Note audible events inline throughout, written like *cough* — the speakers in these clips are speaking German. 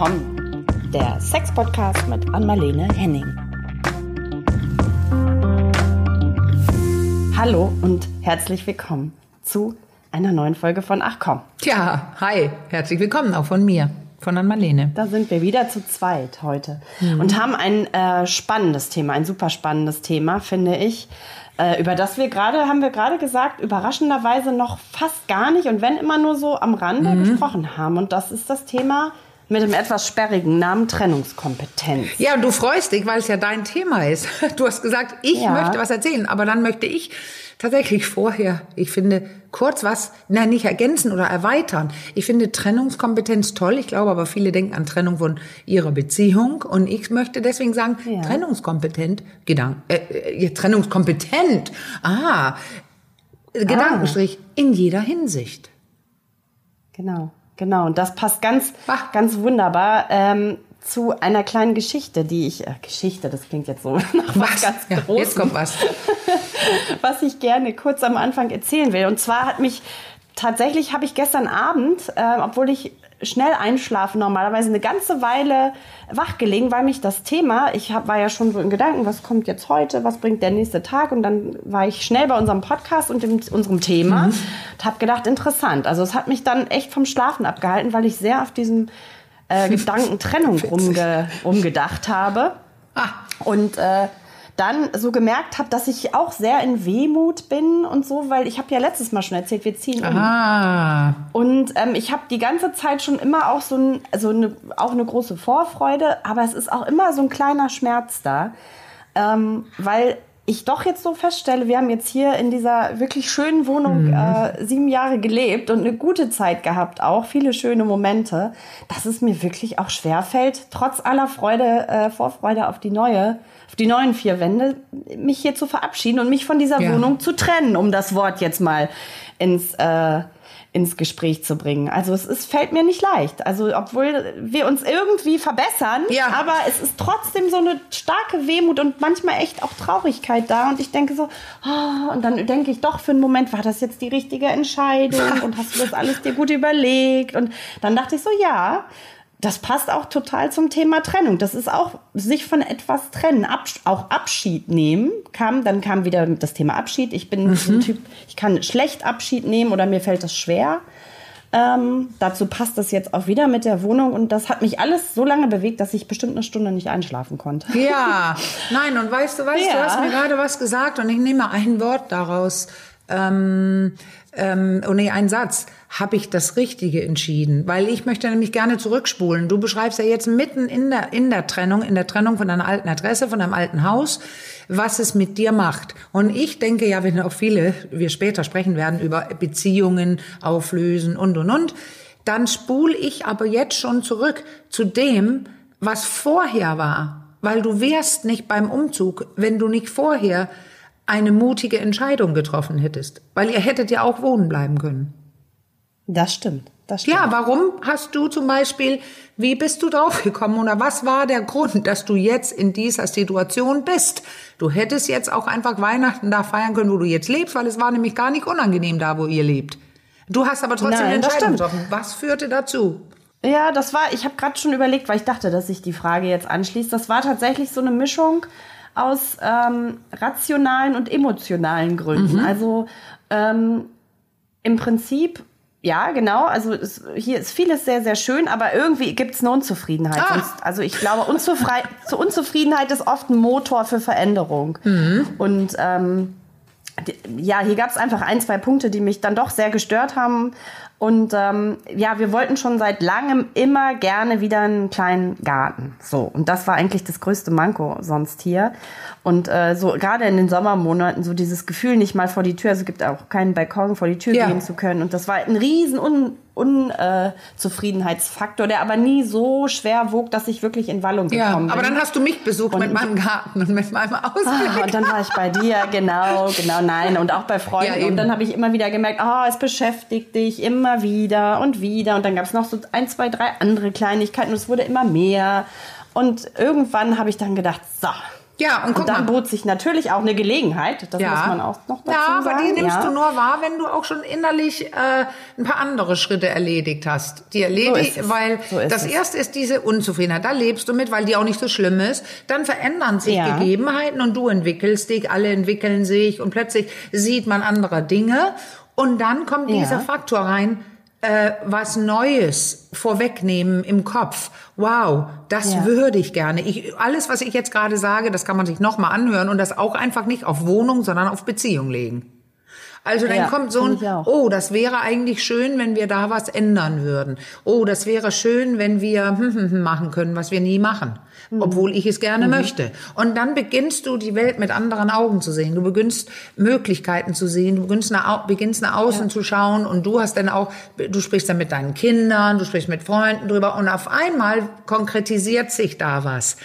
willkommen. Der Sex-Podcast mit Anmalene Henning. Hallo und herzlich willkommen zu einer neuen Folge von Ach komm. Tja, hi, herzlich willkommen auch von mir, von Anmalene. Da sind wir wieder zu zweit heute mhm. und haben ein äh, spannendes Thema, ein super spannendes Thema, finde ich äh, über das wir gerade, haben wir gerade gesagt, überraschenderweise noch fast gar nicht und wenn immer nur so am Rande mhm. gesprochen haben. Und das ist das Thema mit dem etwas sperrigen Namen Trennungskompetenz. Ja, und du freust dich, weil es ja dein Thema ist. *laughs* Du hast gesagt, ich ja. möchte was erzählen, aber dann möchte ich tatsächlich vorher, ich finde, kurz was, nein, nicht ergänzen oder erweitern. Ich finde Trennungskompetenz toll. Ich glaube aber, viele denken an Trennung von ihrer Beziehung. Und ich möchte deswegen sagen, ja. trennungskompetent, Gedanken, äh, äh, trennungskompetent, ah, Gedankenstrich ah. in jeder Hinsicht. Genau, genau. Und das passt ganz, Ach. ganz wunderbar. Ähm, zu einer kleinen Geschichte, die ich, äh, Geschichte, das klingt jetzt so *laughs* nach was, was ganz ja, Großem. Jetzt kommt was. *laughs* was ich gerne kurz am Anfang erzählen will. Und zwar hat mich, tatsächlich habe ich gestern Abend, äh, obwohl ich schnell einschlafen normalerweise eine ganze Weile wach gelegen, weil mich das Thema, ich hab, war ja schon so in Gedanken, was kommt jetzt heute, was bringt der nächste Tag und dann war ich schnell bei unserem Podcast und dem, unserem Thema mhm. und habe gedacht, interessant. Also es hat mich dann echt vom Schlafen abgehalten, weil ich sehr auf diesem äh, *laughs* Gedankentrennung rumge umgedacht habe. Ah. Und äh, dann so gemerkt habe, dass ich auch sehr in Wehmut bin und so, weil ich habe ja letztes Mal schon erzählt, wir ziehen um. Aha. Und ähm, ich habe die ganze Zeit schon immer auch so ein, also eine, auch eine große Vorfreude, aber es ist auch immer so ein kleiner Schmerz da, ähm, weil ich doch jetzt so feststelle, wir haben jetzt hier in dieser wirklich schönen Wohnung mhm. äh, sieben Jahre gelebt und eine gute Zeit gehabt, auch viele schöne Momente, dass es mir wirklich auch schwer fällt, trotz aller Freude, äh, Vorfreude auf die neue, auf die neuen vier Wände, mich hier zu verabschieden und mich von dieser ja. Wohnung zu trennen, um das Wort jetzt mal ins äh, ins Gespräch zu bringen. Also es ist, fällt mir nicht leicht. Also obwohl wir uns irgendwie verbessern, ja. aber es ist trotzdem so eine starke Wehmut und manchmal echt auch Traurigkeit da. Und ich denke so, oh, und dann denke ich doch für einen Moment, war das jetzt die richtige Entscheidung *laughs* und hast du das alles dir gut überlegt? Und dann dachte ich so, ja das passt auch total zum Thema Trennung. Das ist auch sich von etwas trennen, Abs auch Abschied nehmen. Kam, dann kam wieder das Thema Abschied. Ich bin mhm. so ein Typ, ich kann schlecht Abschied nehmen oder mir fällt das schwer. Ähm, dazu passt das jetzt auch wieder mit der Wohnung und das hat mich alles so lange bewegt, dass ich bestimmt eine Stunde nicht einschlafen konnte. Ja, nein, und weißt du, weißt ja. du, hast mir gerade was gesagt und ich nehme ein Wort daraus. Ähm, ähm, oh nee, ein Satz, habe ich das Richtige entschieden? Weil ich möchte nämlich gerne zurückspulen. Du beschreibst ja jetzt mitten in der, in der Trennung, in der Trennung von deiner alten Adresse, von deinem alten Haus, was es mit dir macht. Und ich denke ja, wenn auch viele, wir später sprechen werden über Beziehungen auflösen und, und, und, dann spule ich aber jetzt schon zurück zu dem, was vorher war. Weil du wärst nicht beim Umzug, wenn du nicht vorher eine mutige Entscheidung getroffen hättest. Weil ihr hättet ja auch wohnen bleiben können. Das stimmt. Das stimmt. Ja, warum hast du zum Beispiel, wie bist du draufgekommen oder was war der Grund, dass du jetzt in dieser Situation bist? Du hättest jetzt auch einfach Weihnachten da feiern können, wo du jetzt lebst, weil es war nämlich gar nicht unangenehm da, wo ihr lebt. Du hast aber trotzdem Nein, eine Entscheidung getroffen. Was führte dazu? Ja, das war, ich habe gerade schon überlegt, weil ich dachte, dass sich die Frage jetzt anschließt. Das war tatsächlich so eine Mischung aus ähm, rationalen und emotionalen Gründen. Mhm. Also ähm, im Prinzip ja, genau. Also es, hier ist vieles sehr, sehr schön, aber irgendwie gibt es eine Unzufriedenheit. Ah. Sonst, also ich glaube, Unzufrei Unzufriedenheit ist oft ein Motor für Veränderung. Mhm. Und ähm, ja, hier gab es einfach ein, zwei Punkte, die mich dann doch sehr gestört haben. Und ähm, ja, wir wollten schon seit langem immer gerne wieder einen kleinen Garten. So, und das war eigentlich das größte Manko sonst hier. Und äh, so gerade in den Sommermonaten so dieses Gefühl, nicht mal vor die Tür, also es gibt auch keinen Balkon vor die Tür ja. gehen zu können. Und das war ein riesen Un Unzufriedenheitsfaktor, der aber nie so schwer wog, dass ich wirklich in Wallung gekommen ja, bin. Aber dann hast du mich besucht und mit meinem Garten und mit meinem Ausblick. Ah, und dann war ich bei dir, genau, genau, nein. Und auch bei Freunden. Ja, und dann habe ich immer wieder gemerkt, ah, oh, es beschäftigt dich immer wieder und wieder. Und dann gab es noch so ein, zwei, drei andere Kleinigkeiten und es wurde immer mehr. Und irgendwann habe ich dann gedacht, so, Ja, und Und dann mal. bot sich natürlich auch eine Gelegenheit, das muss man auch noch dazu ja, sagen. aber die nimmst ja. du nur wahr, wenn du auch schon innerlich äh, ein paar andere Schritte erledigt hast. Die erledigt, es. weil So das es. erste ist diese Unzufriedenheit. Da lebst du mit, weil die auch nicht so schlimm ist. Dann verändern sich Ja. Gegebenheiten und du entwickelst dich, alle entwickeln sich und plötzlich sieht man andere Dinge. Und dann kommt Ja. dieser Faktor rein, äh, was Neues vorwegnehmen im Kopf. Wow, das Ja. würde ich gerne. Ich, alles, was ich jetzt gerade sage, das kann man sich nochmal anhören und das auch einfach nicht auf Wohnung, sondern auf Beziehung legen. Also dann Ja, kommt so ein, oh, das wäre eigentlich schön, wenn wir da was ändern würden. Oh, das wäre schön, wenn wir *laughs* machen können, was wir nie machen. Obwohl ich es gerne möchte. Und dann beginnst du die Welt mit anderen Augen zu sehen. Du beginnst Möglichkeiten zu sehen. Du beginnst nach, beginnst nach außen zu schauen und du hast dann auch, du sprichst dann mit deinen Kindern, du sprichst mit Freunden drüber und auf einmal konkretisiert sich da was.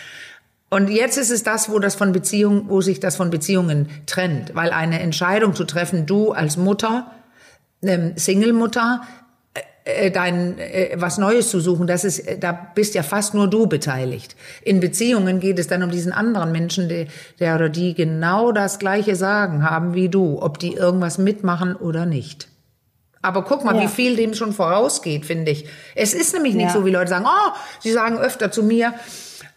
Und jetzt ist es das, wo das von Beziehungen, wo sich das von Beziehungen trennt, weil eine Entscheidung zu treffen, du als Mutter, ähm, Single-Mutter, äh, dein äh, was Neues zu suchen, das ist, äh, da bist ja fast nur du beteiligt. In Beziehungen geht es dann um diesen anderen Menschen, der, der oder die genau das gleiche Sagen haben wie du, ob die irgendwas mitmachen oder nicht. Aber guck mal, Ja. wie viel dem schon vorausgeht, finde ich. Es ist nämlich nicht Ja. so, wie Leute sagen, oh, sie sagen öfter zu mir,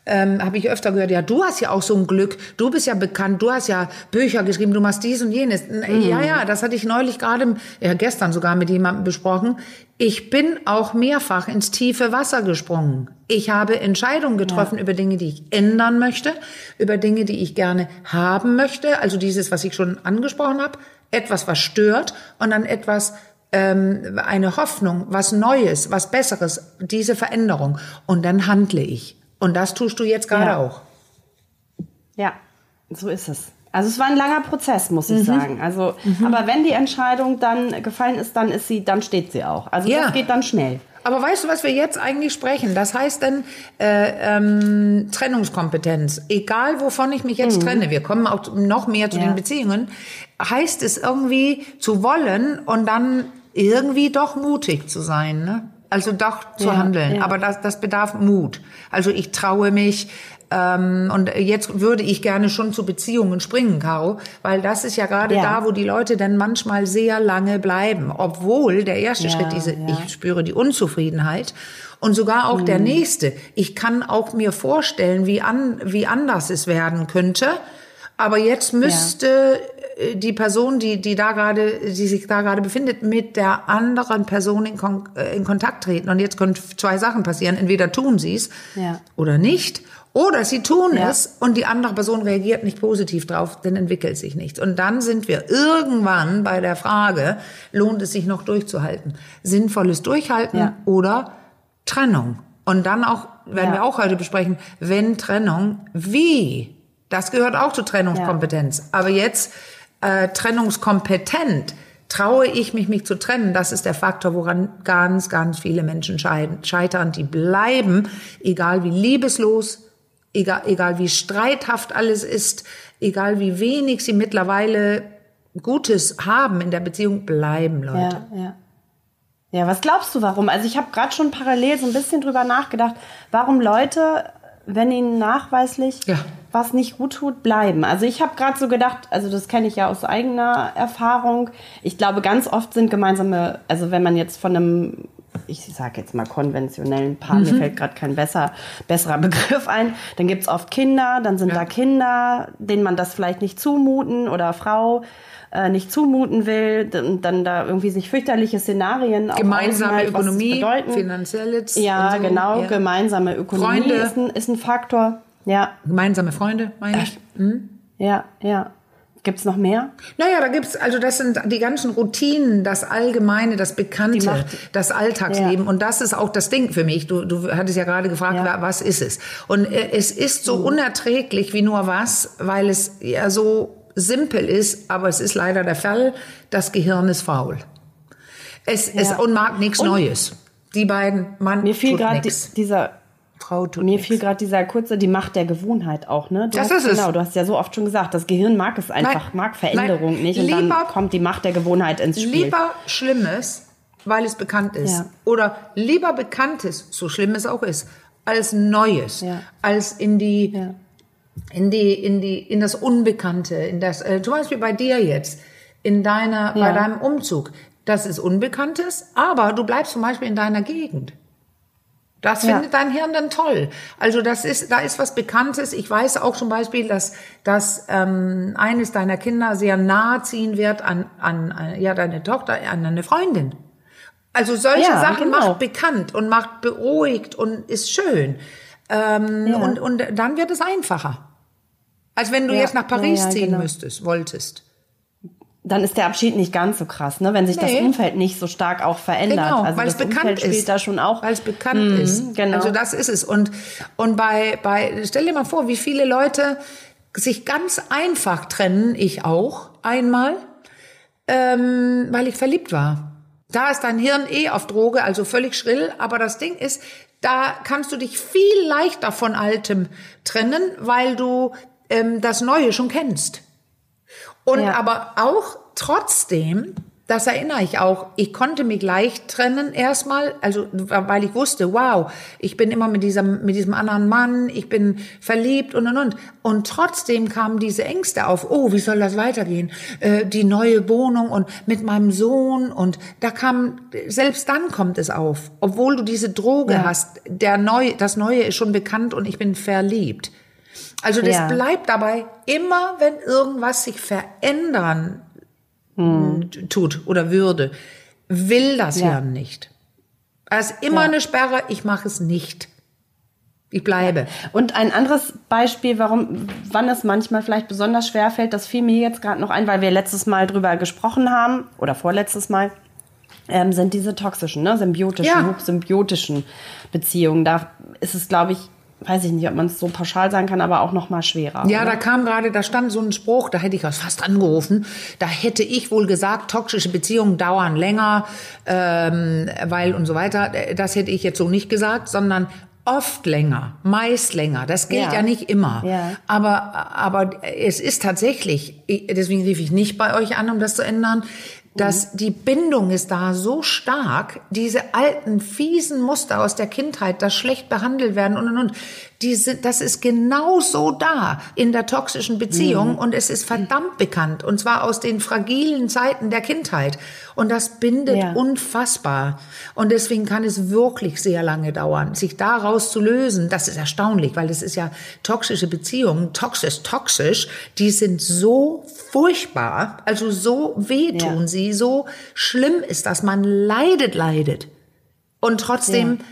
ähm, habe ich öfter gehört, ja, du hast ja auch so ein Glück, du bist ja bekannt, du hast ja Bücher geschrieben, du machst dies und jenes. N- Ja, ja, das hatte ich neulich gerade, ja, gestern sogar mit jemandem besprochen. Ich bin auch mehrfach ins tiefe Wasser gesprungen. Ich habe Entscheidungen getroffen über Dinge, die ich ändern möchte, über Dinge, die ich gerne haben möchte, also dieses, was ich schon angesprochen habe, etwas, was stört und dann etwas, ähm, eine Hoffnung, was Neues, was Besseres, diese Veränderung. Und dann handle ich. Und das tust du jetzt gerade Ja. auch. Ja, so ist es. Also es war ein langer Prozess, muss Mhm. ich sagen. Also, aber wenn die Entscheidung dann gefallen ist, dann ist sie, dann steht sie auch. Also Ja. das geht dann schnell. Aber weißt du, was wir jetzt eigentlich sprechen? Das heißt dann äh, ähm, Trennungskompetenz. Egal, wovon ich mich jetzt trenne, wir kommen auch noch mehr zu Ja. den Beziehungen, heißt es irgendwie zu wollen und dann irgendwie doch mutig zu sein. Ne? Also doch zu Ja, handeln. ja. Aber das, das bedarf Mut. Also ich traue mich. Ähm, und jetzt würde ich gerne schon zu Beziehungen springen, Caro, weil das ist ja gerade Ja. da, wo die Leute dann manchmal sehr lange bleiben, obwohl der erste Schritt diese, ich spüre die Unzufriedenheit und sogar auch Mhm. der nächste. Ich kann auch mir vorstellen, wie an, wie anders es werden könnte. Aber jetzt müsste die Person, die, die da gerade, die sich da gerade befindet, mit der anderen Person in, Kon äh, in Kontakt treten. Und jetzt können zwei Sachen passieren. Entweder tun sie es Ja. oder nicht. Oder sie tun Ja. es und die andere Person reagiert nicht positiv drauf, dann entwickelt sich nichts. Und dann sind wir irgendwann bei der Frage, lohnt es sich noch durchzuhalten? Sinnvolles Durchhalten Ja. oder Trennung? Und dann auch, werden wir auch heute besprechen, wenn Trennung, wie? Das gehört auch zur Trennungskompetenz. Aber jetzt äh, trennungskompetent. Traue ich mich, mich zu trennen? Das ist der Faktor, woran ganz, ganz viele Menschen scheitern. Die bleiben, egal wie liebeslos, egal, egal wie streithaft alles ist, egal wie wenig sie mittlerweile Gutes haben in der Beziehung, bleiben Leute. Ja, ja. Ja, was glaubst du, warum? Also ich habe gerade schon parallel so ein bisschen drüber nachgedacht, warum Leute, wenn ihnen nachweislich Ja. Was nicht gut tut, bleiben. Also ich habe gerade so gedacht, also das kenne ich ja aus eigener Erfahrung. Ich glaube, ganz oft sind gemeinsame, also wenn man jetzt von einem ich sage jetzt mal konventionellen Paar, Mhm. mir fällt gerade kein besser, besserer *laughs* Begriff ein, dann gibt's oft Kinder, dann sind Ja. da Kinder, denen man das vielleicht nicht zumuten oder Frau äh, nicht zumuten will, dann, dann da irgendwie sich fürchterliche Szenarien Gemeinsame das Ökonomie, bedeuten. finanzielles. Ja, so. genau, Ja. gemeinsame Ökonomie Freunde. ist ein, ist ein Faktor. Ja, Gemeinsame Freunde, meine ich. ja, ja. Gibt's noch mehr? Naja, da gibt's, also das sind die ganzen Routinen, das Allgemeine, das Bekannte, macht- das Alltagsleben. Und das ist auch das Ding für mich. Du, du hattest ja gerade gefragt, Ja. wa- was ist es? Und äh, es ist so unerträglich wie nur was, weil es ja so simpel ist, aber es ist leider der Fall, das Gehirn ist faul. Es, es Ja. und mag nichts Und- Neues. Die beiden, Mann Mir fiel gerade dieser Frau tut Mir nix. fiel gerade dieser kurze, die Macht der Gewohnheit auch, ne? Du Das hast, ist es. Genau, du hast ja so oft schon gesagt, das Gehirn mag es einfach, Nein. mag Veränderung Nein. nicht und Lieber- dann kommt die Macht der Gewohnheit ins Spiel. Lieber Schlimmes, weil es bekannt ist. Ja. Oder lieber Bekanntes, so schlimm es auch ist, als Neues. Ja. Als in die Ja. in die, in die, in das Unbekannte, in das, äh, zum Beispiel bei dir jetzt, in deiner, bei deinem Umzug. Das ist Unbekanntes, aber du bleibst zum Beispiel in deiner Gegend. Das Ja. findet dein Hirn dann toll. Also das ist, da ist was Bekanntes. Ich weiß auch zum Beispiel, dass, dass ähm, eines deiner Kinder sehr nahe ziehen wird an, an, an ja deine Tochter, an eine Freundin. Also solche Ja, Sachen genau. macht bekannt und macht beruhigt und ist schön. Ähm, Ja. und, und dann wird es einfacher. Als wenn du jetzt nach Paris ziehen genau. müsstest, wolltest. Dann ist der Abschied nicht ganz so krass, ne? wenn sich Nee. das Umfeld nicht so stark auch verändert. Genau, also weil das es bekannt Umfeld spielt ist. da schon auch. Weil es bekannt Mhm, ist. genau. Also das ist es. Und, und bei, bei, stell dir mal vor, wie viele Leute sich ganz einfach trennen, ich auch einmal, ähm, weil ich verliebt war. Da ist dein Hirn eh auf Droge, also völlig schrill. Aber das Ding ist, da kannst du dich viel leichter von Altem trennen, weil du ähm, das Neue schon kennst. Und Ja. aber auch trotzdem, das erinnere ich auch, ich konnte mich leicht trennen erstmal, also weil ich wusste, wow, ich bin immer mit diesem mit diesem anderen Mann, ich bin verliebt und und und und trotzdem kamen diese Ängste auf. Oh, wie soll das weitergehen? Äh, die neue Wohnung und mit meinem Sohn und da kam selbst dann kommt es auf, obwohl du diese Droge Ja. hast. Der neu das Neue ist schon bekannt und ich bin verliebt. Also das Ja. bleibt dabei, immer wenn irgendwas sich verändern Hm. tut oder würde, will das Ja. Hirn nicht. Es ist immer Ja. eine Sperre, ich mache es nicht. Ich bleibe. Und ein anderes Beispiel, warum, wann es manchmal vielleicht besonders schwer fällt, das fiel mir jetzt gerade noch ein, weil wir letztes Mal drüber gesprochen haben oder vorletztes Mal, ähm, sind diese toxischen, ne, symbiotischen, Ja. hochsymbiotischen Beziehungen. Da ist es, glaube ich, weiß ich nicht, ob man es so pauschal sagen kann, aber auch noch mal schwerer. Ja, oder? da kam gerade, da stand so ein Spruch, da hätte ich fast angerufen. Da hätte ich wohl gesagt, toxische Beziehungen dauern länger, ähm, weil und so weiter. Das hätte ich jetzt so nicht gesagt, sondern oft länger, meist länger. Das gilt ja, Ja. nicht immer. Ja. Aber, aber es ist tatsächlich, ich- deswegen rief ich nicht bei euch an, um das zu ändern, dass die Bindung ist da so stark, diese alten fiesen Muster aus der Kindheit, das schlecht behandelt werden und und und, die sind, das ist genau so da in der toxischen Beziehung und es ist verdammt bekannt und zwar aus den fragilen Zeiten der Kindheit und das bindet Ja. unfassbar und deswegen kann es wirklich sehr lange dauern, sich daraus zu lösen. Das ist erstaunlich, weil das ist ja toxische Beziehungen, toxisch, toxisch, die sind so furchtbar, also so wehtun Ja. sie, so schlimm ist das, man leidet, leidet. Und trotzdem Ja.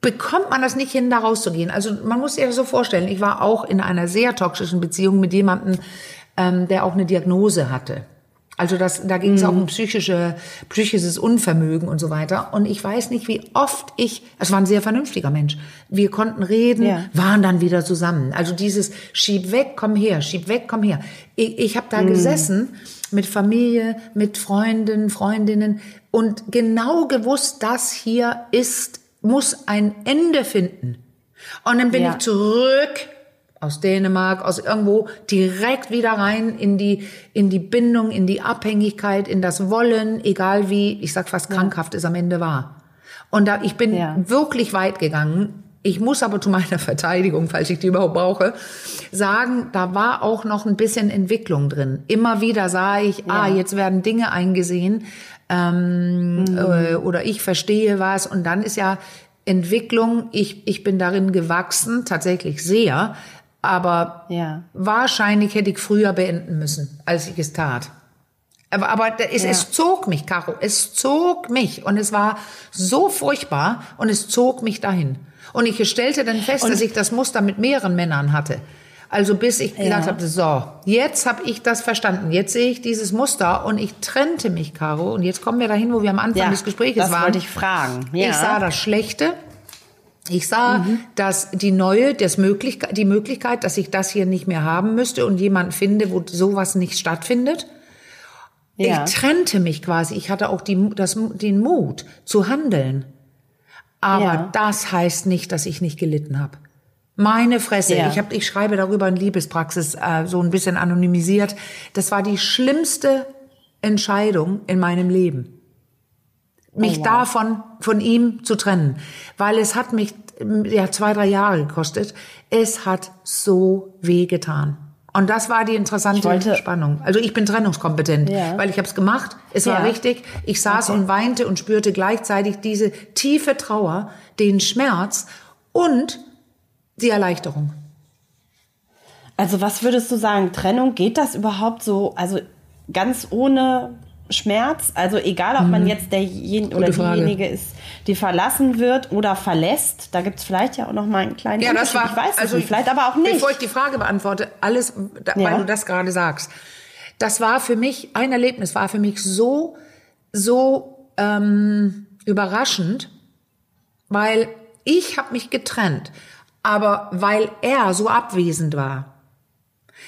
bekommt man das nicht hin, da rauszugehen. Also man muss sich das so vorstellen, ich war auch in einer sehr toxischen Beziehung mit jemandem, ähm, der auch eine Diagnose hatte. Also das, da ging es auch um psychische, psychisches Unvermögen und so weiter. Und ich weiß nicht, wie oft ich, es war ein sehr vernünftiger Mensch. Wir konnten reden, Ja. waren dann wieder zusammen. Also dieses schieb weg, komm her, schieb weg, komm her. Ich, ich habe da gesessen mit Familie, mit Freunden, Freundinnen und genau gewusst, das hier ist, muss ein Ende finden. Und dann bin Ja. ich zurück aus Dänemark, aus irgendwo direkt wieder rein in die in die Bindung, in die Abhängigkeit, in das Wollen, egal wie, ich sag fast krankhaft es am Ende war. Und da ich bin Ja. wirklich weit gegangen. Ich muss aber zu meiner *laughs* Verteidigung, falls ich die überhaupt brauche, sagen, da war auch noch ein bisschen Entwicklung drin. Immer wieder sah ich, ah, jetzt werden Dinge eingesehen ähm, äh, oder ich verstehe was und dann ist ja Entwicklung, ich, ich bin darin gewachsen, tatsächlich sehr, aber Ja. wahrscheinlich hätte ich früher beenden müssen, als ich es tat. Aber, aber es, Ja. es zog mich, Caro, es zog mich und es war so furchtbar und es zog mich dahin. Und ich stellte dann fest, dass ich das Muster mit mehreren Männern hatte. Also bis ich gedacht habe, so, jetzt habe ich das verstanden. Jetzt sehe ich dieses Muster und ich trennte mich, Caro. Und jetzt kommen wir dahin, wo wir am Anfang Ja, des Gesprächs das waren. wollte ich fragen. Ja. Ich sah das Schlechte. Ich sah, dass die neue, das Möglichkeit, die Möglichkeit, dass ich das hier nicht mehr haben müsste und jemanden finde, wo sowas nicht stattfindet. Ja. Ich trennte mich quasi. Ich hatte auch die, das, den Mut zu handeln. Aber Ja. das heißt nicht, dass ich nicht gelitten habe. Meine Fresse. Ja. Ich, hab, ich schreibe darüber in Liebespraxis äh, so ein bisschen anonymisiert. Das war die schlimmste Entscheidung in meinem Leben. mich Oh, wow. davon, von ihm zu trennen. Weil es hat mich, ja, zwei, drei Jahre gekostet. Es hat so weh getan. Und das war die interessante wollte- Spannung. Also ich bin trennungskompetent, Ja. weil ich habe es gemacht. Es war Ja. richtig. Ich saß Okay. und weinte und spürte gleichzeitig diese tiefe Trauer, den Schmerz und die Erleichterung. Also was würdest du sagen, Trennung, geht das überhaupt so, also ganz ohne Schmerz? Also egal, ob man jetzt derjenige oder Mhm. Diejenige ist, die verlassen wird oder verlässt, da gibt es vielleicht ja auch noch mal einen kleinen Ja, das war, ich weiß es also nicht, vielleicht aber auch nicht. Bevor ich die Frage beantworte, alles, da, Ja. weil du das gerade sagst. Das war für mich, ein Erlebnis war für mich so, so ähm, überraschend, weil ich habe mich getrennt, aber weil er so abwesend war.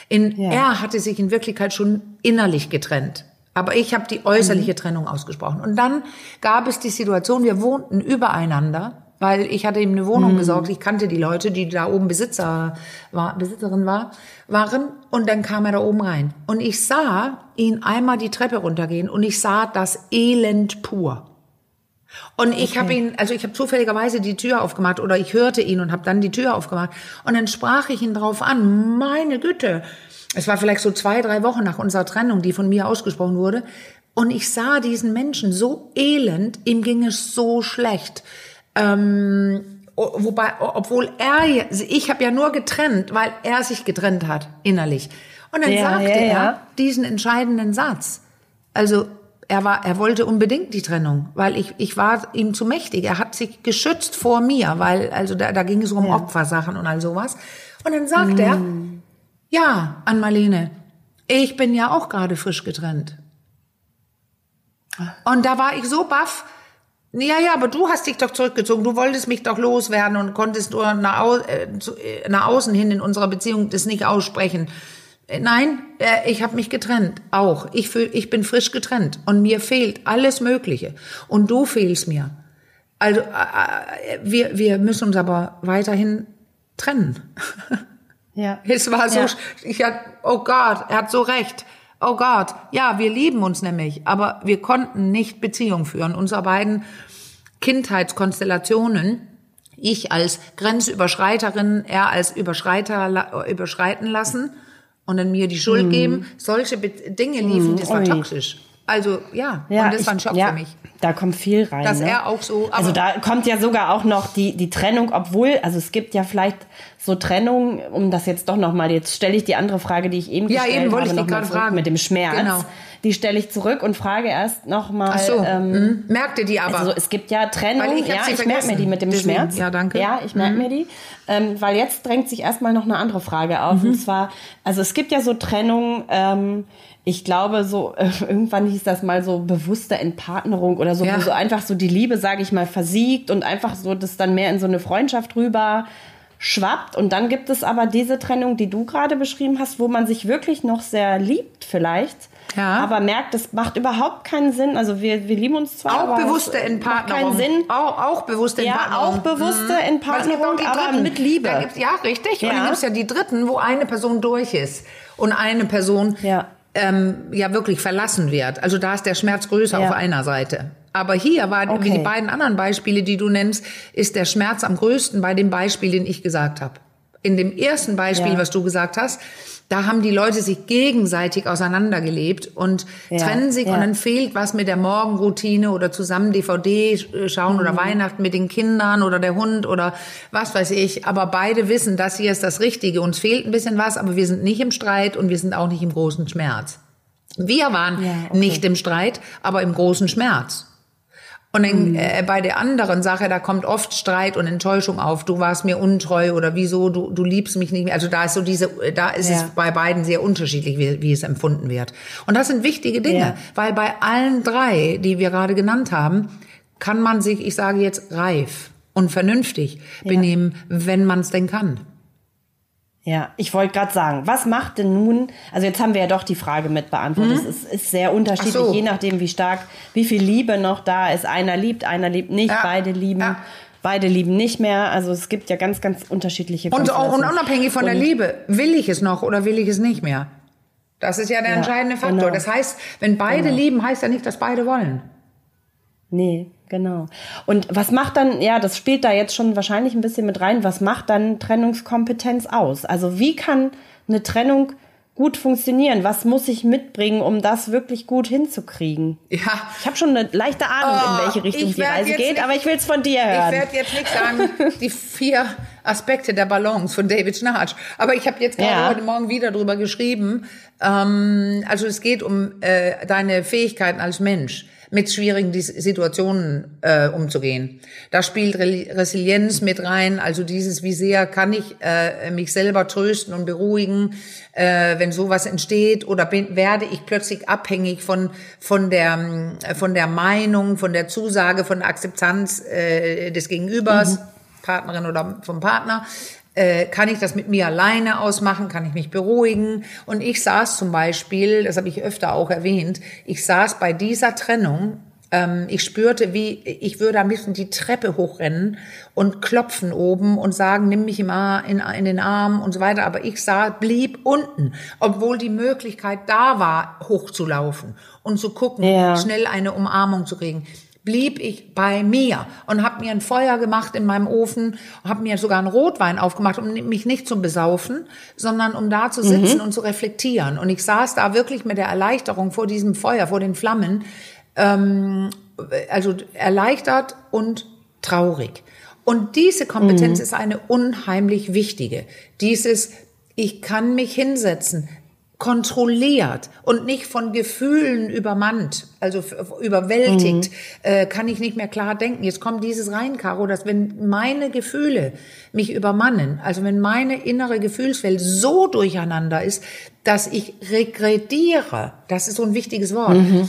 In, Ja. Er hatte sich in Wirklichkeit schon innerlich getrennt. Aber ich habe die äußerliche Trennung ausgesprochen. Und dann gab es die Situation, wir wohnten übereinander, weil ich hatte ihm eine Wohnung gesorgt. Ich kannte die Leute, die da oben Besitzer war, Besitzerin war, waren. Und dann kam er da oben rein. Und ich sah ihn einmal die Treppe runtergehen und ich sah das Elend pur. Und ich habe ihn, also ich habe zufälligerweise die Tür aufgemacht oder ich hörte ihn und habe dann die Tür aufgemacht. Und dann sprach ich ihn drauf an, meine Güte. Es war vielleicht so zwei, drei Wochen nach unserer Trennung, die von mir ausgesprochen wurde. Und ich sah diesen Menschen so elend, ihm ging es so schlecht. Ähm, wobei, obwohl er, ich habe ja nur getrennt, weil er sich getrennt hat, innerlich. Und dann Ja, sagte ja, er ja. diesen entscheidenden Satz. Also er war, er wollte unbedingt die Trennung, weil ich, ich war ihm zu mächtig. Er hat sich geschützt vor mir, weil, also da, da ging es um Opfersachen und all sowas. Und dann sagt er, ja, an Marlene, ich bin ja auch gerade frisch getrennt. Und da war ich so baff. Ja, ja, aber du hast dich doch zurückgezogen. Du wolltest mich doch loswerden und konntest nur nach, au äh, zu, äh, nach außen hin in unserer Beziehung das nicht aussprechen. Äh, Nein, äh, ich habe mich getrennt. Auch. Ich, fühl, ich bin frisch getrennt. Und mir fehlt alles Mögliche. Und du fehlst mir. Also, äh, äh, wir, wir müssen uns aber weiterhin trennen. *laughs* ja. Es war so, Ja. ich hat, oh Gott, er hat so recht. Oh Gott, ja, wir lieben uns nämlich, aber wir konnten nicht Beziehung führen. Unsere beiden Kindheitskonstellationen, ich als Grenzüberschreiterin, er als Überschreiter überschreiten lassen und dann mir die Schuld geben, solche Dinge liefen, das war toxisch. Also ja, Ja, und das war ein ich- Schock ja, für mich. Da kommt viel rein. Dass ne? er auch so, aber- Also da kommt ja sogar auch noch die, die Trennung, obwohl, also es gibt ja vielleicht so Trennungen, um das jetzt doch nochmal, jetzt stelle ich die andere Frage, die ich eben Ja, gestellt eben wollte habe, ich noch mal gerade fragen. mit dem Schmerz. Genau. Die stelle ich zurück und frage erst nochmal. Ach so, ähm, mhm. merkte die aber. Also es gibt ja Trennung, ich ja, ich merke mir die mit dem Deswegen, Schmerz. ja, danke. Ja, ich merke mir die. Ähm, weil jetzt drängt sich erstmal noch eine andere Frage auf. Mhm. Und zwar, also es gibt ja so Trennungen, ähm, ich glaube so, äh, *laughs* irgendwann hieß das mal so bewusste Entpartnerung oder so, Ja. wo so einfach so die Liebe, sage ich mal, versiegt und einfach so das dann mehr in so eine Freundschaft rüber schwappt. Und dann gibt es aber diese Trennung, die du gerade beschrieben hast, wo man sich wirklich noch sehr liebt vielleicht. Ja. Aber merkt, es macht überhaupt keinen Sinn. Also wir, wir lieben uns zwar, auch bewusste Entpartnerung. keinen Sinn. Auch, auch bewusste Ja, Entpartnerung. auch bewusste es Entpartnerung, aber mit Liebe. Da gibt's, ja, richtig. Und Ja. dann gibt's ja die Dritten, wo eine Person durch ist und eine Person Ja. ähm, ja wirklich verlassen wird. Also da ist der Schmerz größer Ja. auf einer Seite. Aber hier war wie Okay. die beiden anderen Beispiele, die du nennst, ist der Schmerz am größten bei dem Beispiel, den ich gesagt habe. In dem ersten Beispiel, Ja. was du gesagt hast, da haben die Leute sich gegenseitig auseinandergelebt und Ja, trennen sich ja. und dann fehlt was mit der Morgenroutine oder zusammen DVD schauen Mhm. oder Weihnachten mit den Kindern oder der Hund oder was weiß ich. Aber beide wissen, das hier ist das Richtige. Uns fehlt ein bisschen was, aber wir sind nicht im Streit und wir sind auch nicht im großen Schmerz. Wir waren Ja, okay. nicht im Streit, aber im großen Schmerz. Und dann, äh, bei der anderen Sache, da kommt oft Streit und Enttäuschung auf. Du warst mir untreu oder wieso, du, du liebst mich nicht mehr. Also da ist so diese, da ist es Ja. bei beiden sehr unterschiedlich, wie, wie es empfunden wird. Und das sind wichtige Dinge, Ja. weil bei allen drei, die wir gerade genannt haben, kann man sich, ich sage jetzt, reif und vernünftig benehmen, wenn man es denn kann. Ja, ich wollte gerade sagen, was macht denn nun, also jetzt haben wir ja doch die Frage mit beantwortet. Es ist, ist sehr unterschiedlich, so. je nachdem, wie stark, wie viel Liebe noch da ist. Einer liebt, einer liebt nicht, Ja, beide lieben, ja. beide lieben nicht mehr. Also es gibt ja ganz, ganz unterschiedliche Und, auch- unabhängig von der Und- Liebe, will ich es noch oder will ich es nicht mehr? Das ist ja der Ja, entscheidende Faktor. genau. Das heißt, wenn beide lieben, heißt ja nicht, dass beide wollen. Nee. Genau. Und was macht dann, ja, das spielt da jetzt schon wahrscheinlich ein bisschen mit rein, was macht dann Trennungskompetenz aus? Also wie kann eine Trennung gut funktionieren? Was muss ich mitbringen, um das wirklich gut hinzukriegen? Ja. Ich habe schon eine leichte Ahnung, oh, in welche Richtung die Reise geht, nicht, aber ich will es von dir hören. Ich werde jetzt nicht sagen, *laughs* die vier Aspekte der Balance von David Schnarch. Aber ich habe jetzt gerade ja. heute Morgen wieder drüber geschrieben. Ähm, also es geht um äh, deine Fähigkeiten als Mensch mit schwierigen Situationen äh, umzugehen. Da spielt Resilienz mit rein, also dieses, wie sehr kann ich äh, mich selber trösten und beruhigen, äh, wenn sowas entsteht, oder bin, werde ich plötzlich abhängig von von der von der Meinung, von der Zusage, von der Akzeptanz äh, des Gegenübers. Mhm. Partnerin oder vom Partner, äh, kann ich das mit mir alleine ausmachen? Kann ich mich beruhigen? Und ich saß zum Beispiel, das habe ich öfter auch erwähnt, ich saß bei dieser Trennung ähm, ich spürte, wie ich würde am liebsten die Treppe hochrennen und klopfen oben und sagen, nimm mich immer in, in den Arm und so weiter. Aber ich sah, blieb unten, obwohl die Möglichkeit da war, hochzulaufen und zu gucken, ja. schnell eine Umarmung zu kriegen blieb ich bei mir und habe mir ein Feuer gemacht in meinem Ofen, habe mir sogar einen Rotwein aufgemacht, um mich nicht zum Besaufen, sondern um da zu sitzen mhm. und zu reflektieren. Und ich saß da wirklich mit der Erleichterung vor diesem Feuer, vor den Flammen, ähm, also erleichtert und traurig. Und diese Kompetenz mhm. ist eine unheimlich wichtige. Dieses, ich kann mich hinsetzen, kontrolliert und nicht von Gefühlen übermannt, also überwältigt, mhm. äh, kann ich nicht mehr klar denken. Jetzt kommt dieses rein, Caro, dass wenn meine Gefühle mich übermannen, also wenn meine innere Gefühlswelt so durcheinander ist, dass ich regrediere, das ist so ein wichtiges Wort, mhm.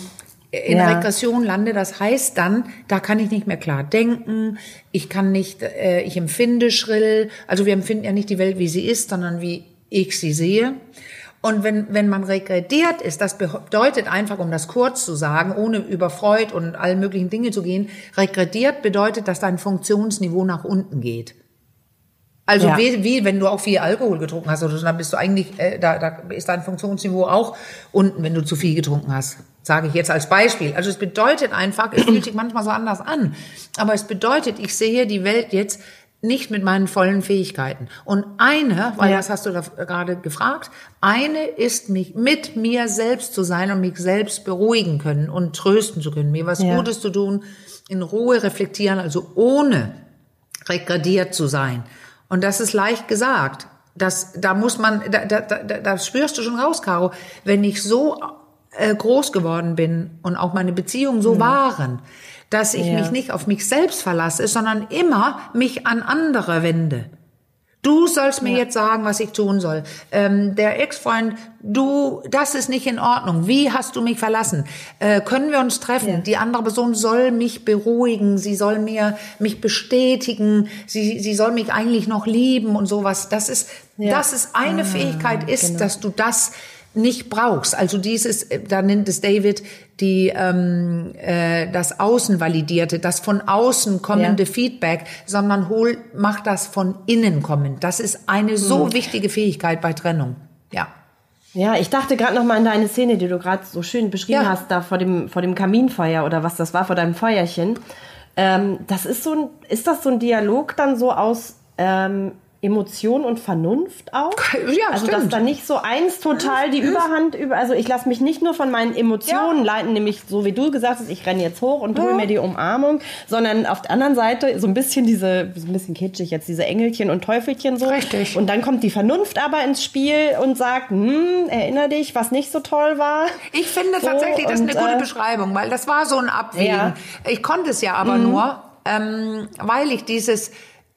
in ja. Regression lande, das heißt dann, da kann ich nicht mehr klar denken, ich kann nicht, äh, ich empfinde schrill, also wir empfinden ja nicht die Welt, wie sie ist, sondern wie ich sie sehe. Und wenn, wenn man regrediert ist, das bedeutet einfach, um das kurz zu sagen, ohne über Freud und alle möglichen Dinge zu gehen, regrediert bedeutet, dass dein Funktionsniveau nach unten geht. Also ja. wie, wie wenn du auch viel Alkohol getrunken hast, oder so, dann bist du eigentlich, äh, da, da ist dein Funktionsniveau auch unten, wenn du zu viel getrunken hast. Sage ich jetzt als Beispiel. Also es bedeutet einfach, es fühlt sich manchmal so anders an, aber es bedeutet, ich sehe die Welt jetzt nicht mit meinen vollen Fähigkeiten. Und eine, weil ja. das hast du da gerade gefragt, eine ist mich mit mir selbst zu sein und mich selbst beruhigen können und trösten zu können, mir was ja. Gutes zu tun, in Ruhe reflektieren, also ohne regrediert zu sein. Und das ist leicht gesagt. Das, da muss man, da, da, da, da spürst du schon raus, Caro. Wenn ich so äh, groß geworden bin und auch meine Beziehungen so mhm. waren, dass ich ja. mich nicht auf mich selbst verlasse, sondern immer mich an andere wende. Du sollst mir ja. jetzt sagen, was ich tun soll. Ähm, der Ex-Freund, du, das ist nicht in Ordnung. Wie hast du mich verlassen? Äh, können wir uns treffen? Ja. Die andere Person soll mich beruhigen. Sie soll mir mich bestätigen. Sie, sie soll mich eigentlich noch lieben und sowas. Das ist, ja. das ist eine ah, Fähigkeit ist, genau. dass du das nicht brauchst. Also dieses, äh, da nennt es David die ähm, äh, das Außen validierte, das von außen kommende ja. Feedback, sondern hol, mach das von innen kommen. Das ist eine so mhm. wichtige Fähigkeit bei Trennung. Ja. Ja, ich dachte gerade noch mal an deine Szene, die du gerade so schön beschrieben ja. hast, da vor dem vor dem Kaminfeuer oder was das war vor deinem Feuerchen. Ähm, das ist so ein, ist das so ein Dialog dann so aus ähm, Emotion und Vernunft auch. *laughs* Ja, also stimmt. dass da nicht so eins total die Überhand über. Also ich lasse mich nicht nur von meinen Emotionen ja. leiten, nämlich so wie du gesagt hast, ich renne jetzt hoch und hole ja. mir die Umarmung, sondern auf der anderen Seite so ein bisschen diese, so ein bisschen kitschig jetzt diese Engelchen und Teufelchen so. Richtig. Und dann kommt die Vernunft aber ins Spiel und sagt, hm, erinner dich, was nicht so toll war. Ich finde so, tatsächlich, das ist eine gute äh, Beschreibung, weil das war so ein Abwägen. Ich konnte es ja aber mhm. nur, ähm, weil ich dieses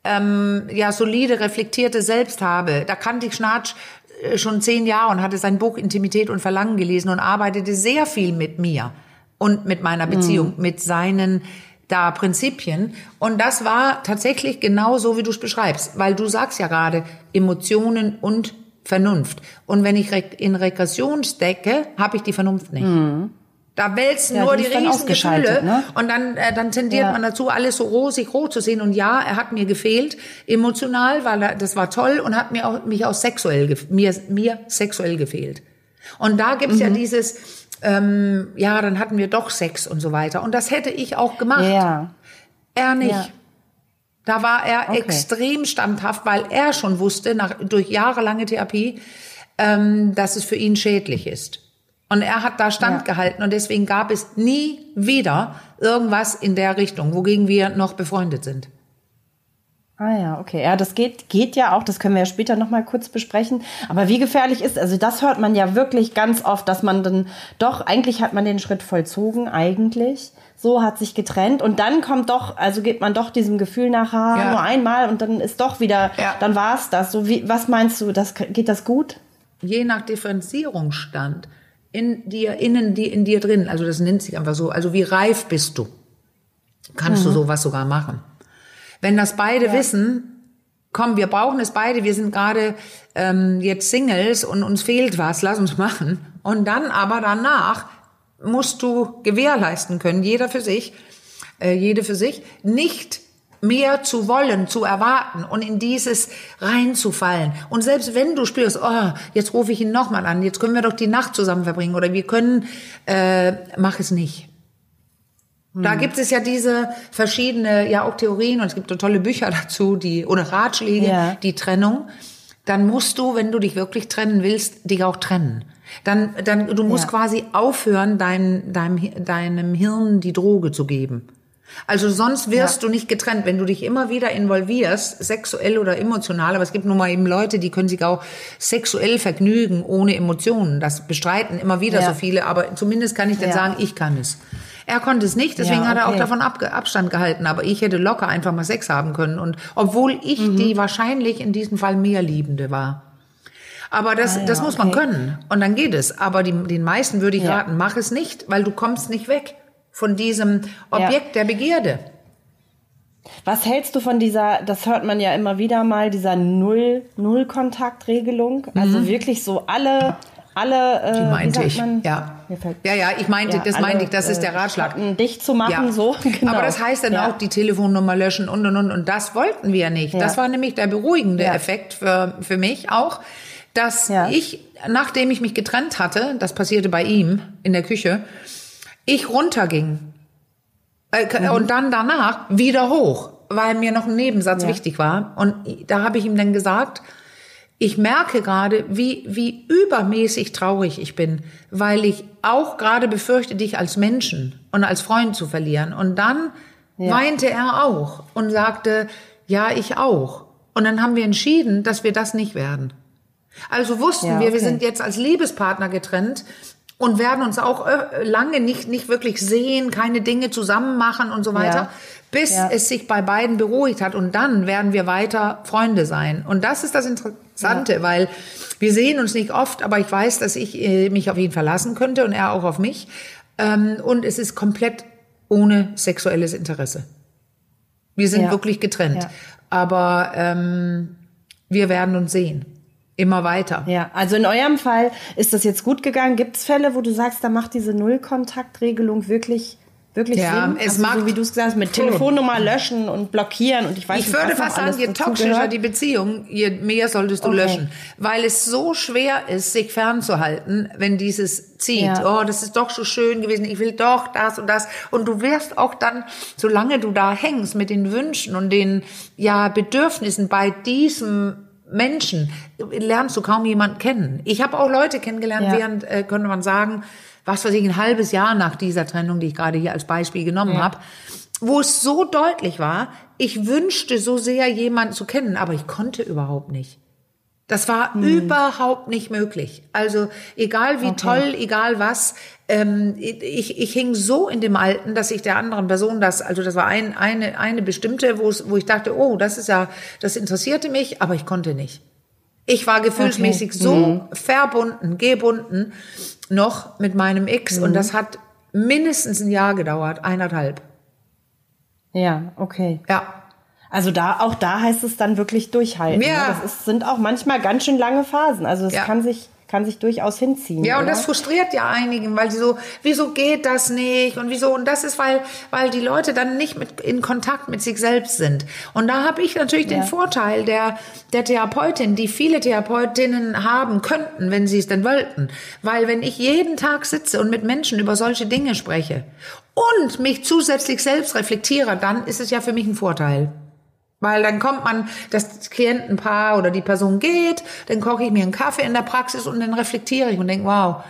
ähm, ja solide, reflektierte Selbst habe. Da kannte ich Schnatsch äh, schon zehn Jahre und hatte sein Buch Intimität und Verlangen gelesen und arbeitete sehr viel mit mir und mit meiner mhm. Beziehung, mhm. mit seinen da Prinzipien. Und das war tatsächlich genau so, wie du es beschreibst, weil du sagst ja gerade Emotionen und Vernunft. Und wenn ich in Regression stecke, habe ich die Vernunft nicht. Mhm. Da wälzen ja, nur die, die riesen Gefühle ne? und dann, äh, dann tendiert ja. man dazu, alles so rosig rot zu sehen. Und ja, er hat mir gefehlt emotional, weil er, das war toll und hat mir auch, mich auch sexuell mir mir sexuell gefehlt. Und da gibt's mhm. ja dieses ähm, ja, dann hatten wir doch Sex und so weiter. Und das hätte ich auch gemacht. Ja. Er nicht. Ja. Da war er Okay. extrem standhaft, weil er schon wusste, nach, durch jahrelange Therapie, ähm, dass es für ihn schädlich ist. Und er hat da standgehalten und deswegen gab es nie wieder irgendwas in der Richtung, wogegen wir noch befreundet sind. Ah ja, okay. Ja, das geht, geht ja auch, das können wir ja später nochmal kurz besprechen. Aber wie gefährlich ist, also das hört man ja wirklich ganz oft, dass man dann doch, eigentlich hat man den Schritt vollzogen, eigentlich. So hat sich getrennt und dann kommt doch, also geht man doch diesem Gefühl nach, ah, Ja. nur einmal und dann ist doch wieder, Ja. dann war's das. So wie, was meinst du, das, geht das gut? je nach Differenzierungsstand in dir, innen die, in dir drin, also das nennt sich einfach so, also wie reif bist du, kannst du sowas sogar machen. Wenn das beide wissen, komm, wir brauchen es beide, wir sind gerade ähm, jetzt Singles und uns fehlt was, lass uns machen. Und dann aber danach musst du gewährleisten können, jeder für sich, äh, jede für sich, nicht mehr zu wollen, zu erwarten und in dieses reinzufallen. Und selbst wenn du spürst, oh, jetzt rufe ich ihn nochmal an, jetzt können wir doch die Nacht zusammen verbringen oder wir können, äh, mach es nicht. Da gibt es ja diese verschiedene, ja auch Theorien und es gibt tolle Bücher *laughs* dazu, die oder Ratschläge, Ja. die Trennung. Dann musst du, wenn du dich wirklich trennen willst, dich auch trennen. Dann, dann du musst Ja. quasi aufhören, dein, deinem, deinem Hirn die Droge zu geben. Also sonst wirst Ja. du nicht getrennt, wenn du dich immer wieder involvierst, sexuell oder emotional. Aber es gibt nun mal eben Leute, die können sich auch sexuell vergnügen ohne Emotionen. Das bestreiten immer wieder Ja. so viele. Aber zumindest kann ich dann Ja. sagen, ich kann es. Er konnte es nicht, deswegen Ja, hat er auch okay. davon Abge Abstand gehalten. Aber ich hätte locker einfach mal Sex haben können. Und obwohl ich Mhm. die wahrscheinlich in diesem Fall mehr Liebende war. Aber das, Ah das muss man okay. können. Und dann geht es. Aber die, den meisten würde ich raten, mach es nicht, weil du kommst nicht weg von diesem Objekt der Begierde. Was hältst du von dieser, das hört man ja immer wieder mal, dieser Null, Null-Kontakt-Regelung? Also wirklich so alle, alle, äh, Mhm. Die meinte ich. man? Ja. Ja, ja, ich meinte, Ja, das alle, meinte ich, das ist äh, der Ratschlag. Dicht zu machen, so, *laughs* genau. Aber das heißt dann Ja. auch die Telefonnummer löschen und und und und das wollten wir nicht. Ja. Das war nämlich der beruhigende Ja. Effekt für für mich auch, dass Ja. ich nachdem ich mich getrennt hatte, das passierte bei ihm in der Küche, ich runterging Mhm. und dann danach wieder hoch, weil mir noch ein Nebensatz Ja. wichtig war und da habe ich ihm dann gesagt, ich merke gerade, wie, wie übermäßig traurig ich bin, weil ich auch gerade befürchte, dich als Menschen und als Freund zu verlieren. Und dann Ja. weinte er auch und sagte, ja, ich auch. Und dann haben wir entschieden, dass wir das nicht werden. Also wussten Ja, wir, wir okay. sind jetzt als Liebespartner getrennt und werden uns auch äh, lange nicht, nicht wirklich sehen, keine Dinge zusammen machen und so weiter, Ja. bis Ja. es sich bei beiden beruhigt hat. Und dann werden wir weiter Freunde sein. Und das ist das Interessante, weil wir sehen uns nicht oft, aber ich weiß, dass ich äh, mich auf ihn verlassen könnte und er auch auf mich. Ähm, und es ist komplett ohne sexuelles Interesse. Wir sind Ja. wirklich getrennt. Ja. Aber ähm, wir werden uns sehen. Immer weiter. Ja, also in eurem Fall ist das jetzt gut gegangen. Gibt es Fälle, wo du sagst, da macht diese Nullkontaktregelung wirklich, wirklich Ja, Sinn? es also mag- so wie du es gesagt hast, mit Telefonnummer löschen und blockieren und ich weiß Ich nicht, würde was noch fast sagen, je toxischer gehört. die Beziehung, je mehr solltest du Okay. löschen. Weil es so schwer ist, sich fernzuhalten, wenn dieses zieht. Ja. Oh, das ist doch so schön gewesen, ich will doch das und das. Und du wirst auch dann, solange du da hängst mit den Wünschen und den ja, Bedürfnissen bei diesem Menschen, lernst du kaum jemanden kennen. Ich habe auch Leute kennengelernt, Ja. während, äh, könnte man sagen, was weiß ich, ein halbes Jahr nach dieser Trennung, die ich gerade hier als Beispiel genommen Ja. habe, wo es so deutlich war, ich wünschte so sehr jemanden zu kennen, aber ich konnte überhaupt nicht. Das war Hm. überhaupt nicht möglich. Also egal wie toll, egal was, ähm, ich, ich hing so in dem Alten, dass ich der anderen Person das, also das war ein, eine, eine bestimmte, wo es, wo ich dachte, oh, das ist ja, das interessierte mich, aber ich konnte nicht. Ich war gefühlsmäßig Okay. so Mhm. verbunden, gebunden noch mit meinem Ex Mhm. und das hat mindestens ein Jahr gedauert, eineinhalb. Ja, okay. Ja, Also da, auch da heißt es dann wirklich durchhalten. Ja. ne? Das ist, sind auch manchmal ganz schön lange Phasen. Also es Ja. kann sich, kann sich durchaus hinziehen. Ja, und oder? das frustriert ja einigen, weil sie so, wieso geht das nicht und wieso und das ist, weil weil die Leute dann nicht mit in Kontakt mit sich selbst sind. Und da habe ich natürlich den Vorteil der der Therapeutin, die viele Therapeutinnen haben könnten, wenn sie es denn wollten, weil wenn ich jeden Tag sitze und mit Menschen über solche Dinge spreche und mich zusätzlich selbst reflektiere, dann ist es ja für mich ein Vorteil. Weil dann kommt man, das Klientenpaar oder die Person geht, dann koche ich mir einen Kaffee in der Praxis und dann reflektiere ich und denke, wow,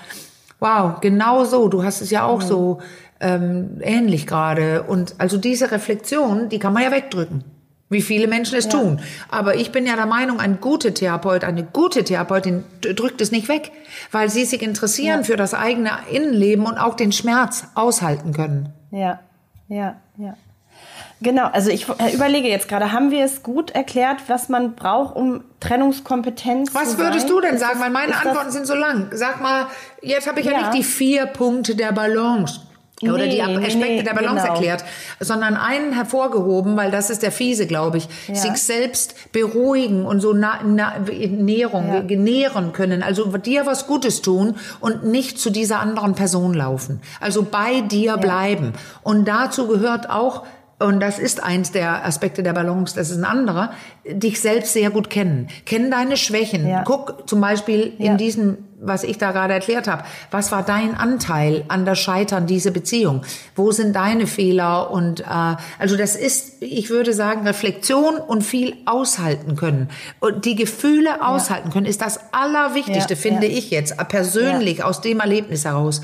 wow, genau so, du hast es ja auch so ähm, ähnlich gerade. Und also diese Reflexion, die kann man ja wegdrücken. Wie viele Menschen es tun. Aber ich bin ja der Meinung, ein guter Therapeut, eine gute Therapeutin drückt es nicht weg, weil sie sich interessieren für das eigene Innenleben und auch den Schmerz aushalten können. Ja, ja, ja. Genau, also ich äh, überlege jetzt gerade, haben wir es gut erklärt, was man braucht, um Trennungskompetenz Was zu würdest sein? du denn Ist sagen? das- Weil meine ist das- Antworten sind so lang. Sag mal, jetzt habe ich ja. Ja. nicht die vier Punkte der Balance. Oder Nee, die Aspekte nee, der Balance genau. erklärt, sondern einen hervorgehoben, weil das ist der fiese, glaube ich, Ja. sich selbst beruhigen und so na, na, Nährung, Ja. nähren können, also dir was Gutes tun und nicht zu dieser anderen Person laufen. Also bei dir bleiben. Und dazu gehört auch und das ist eins der Aspekte der Balance, das ist ein anderer, dich selbst sehr gut kennen. Kenn deine Schwächen. Ja. Guck zum Beispiel Ja. in diesem, was ich da gerade erklärt habe, was war dein Anteil an das Scheitern dieser Beziehung? Wo sind deine Fehler? Und äh, also das ist, ich würde sagen, Reflexion und viel aushalten können. Und die Gefühle aushalten können, ist das Allerwichtigste, Ja, finde ja. ich jetzt, persönlich aus dem Erlebnis heraus.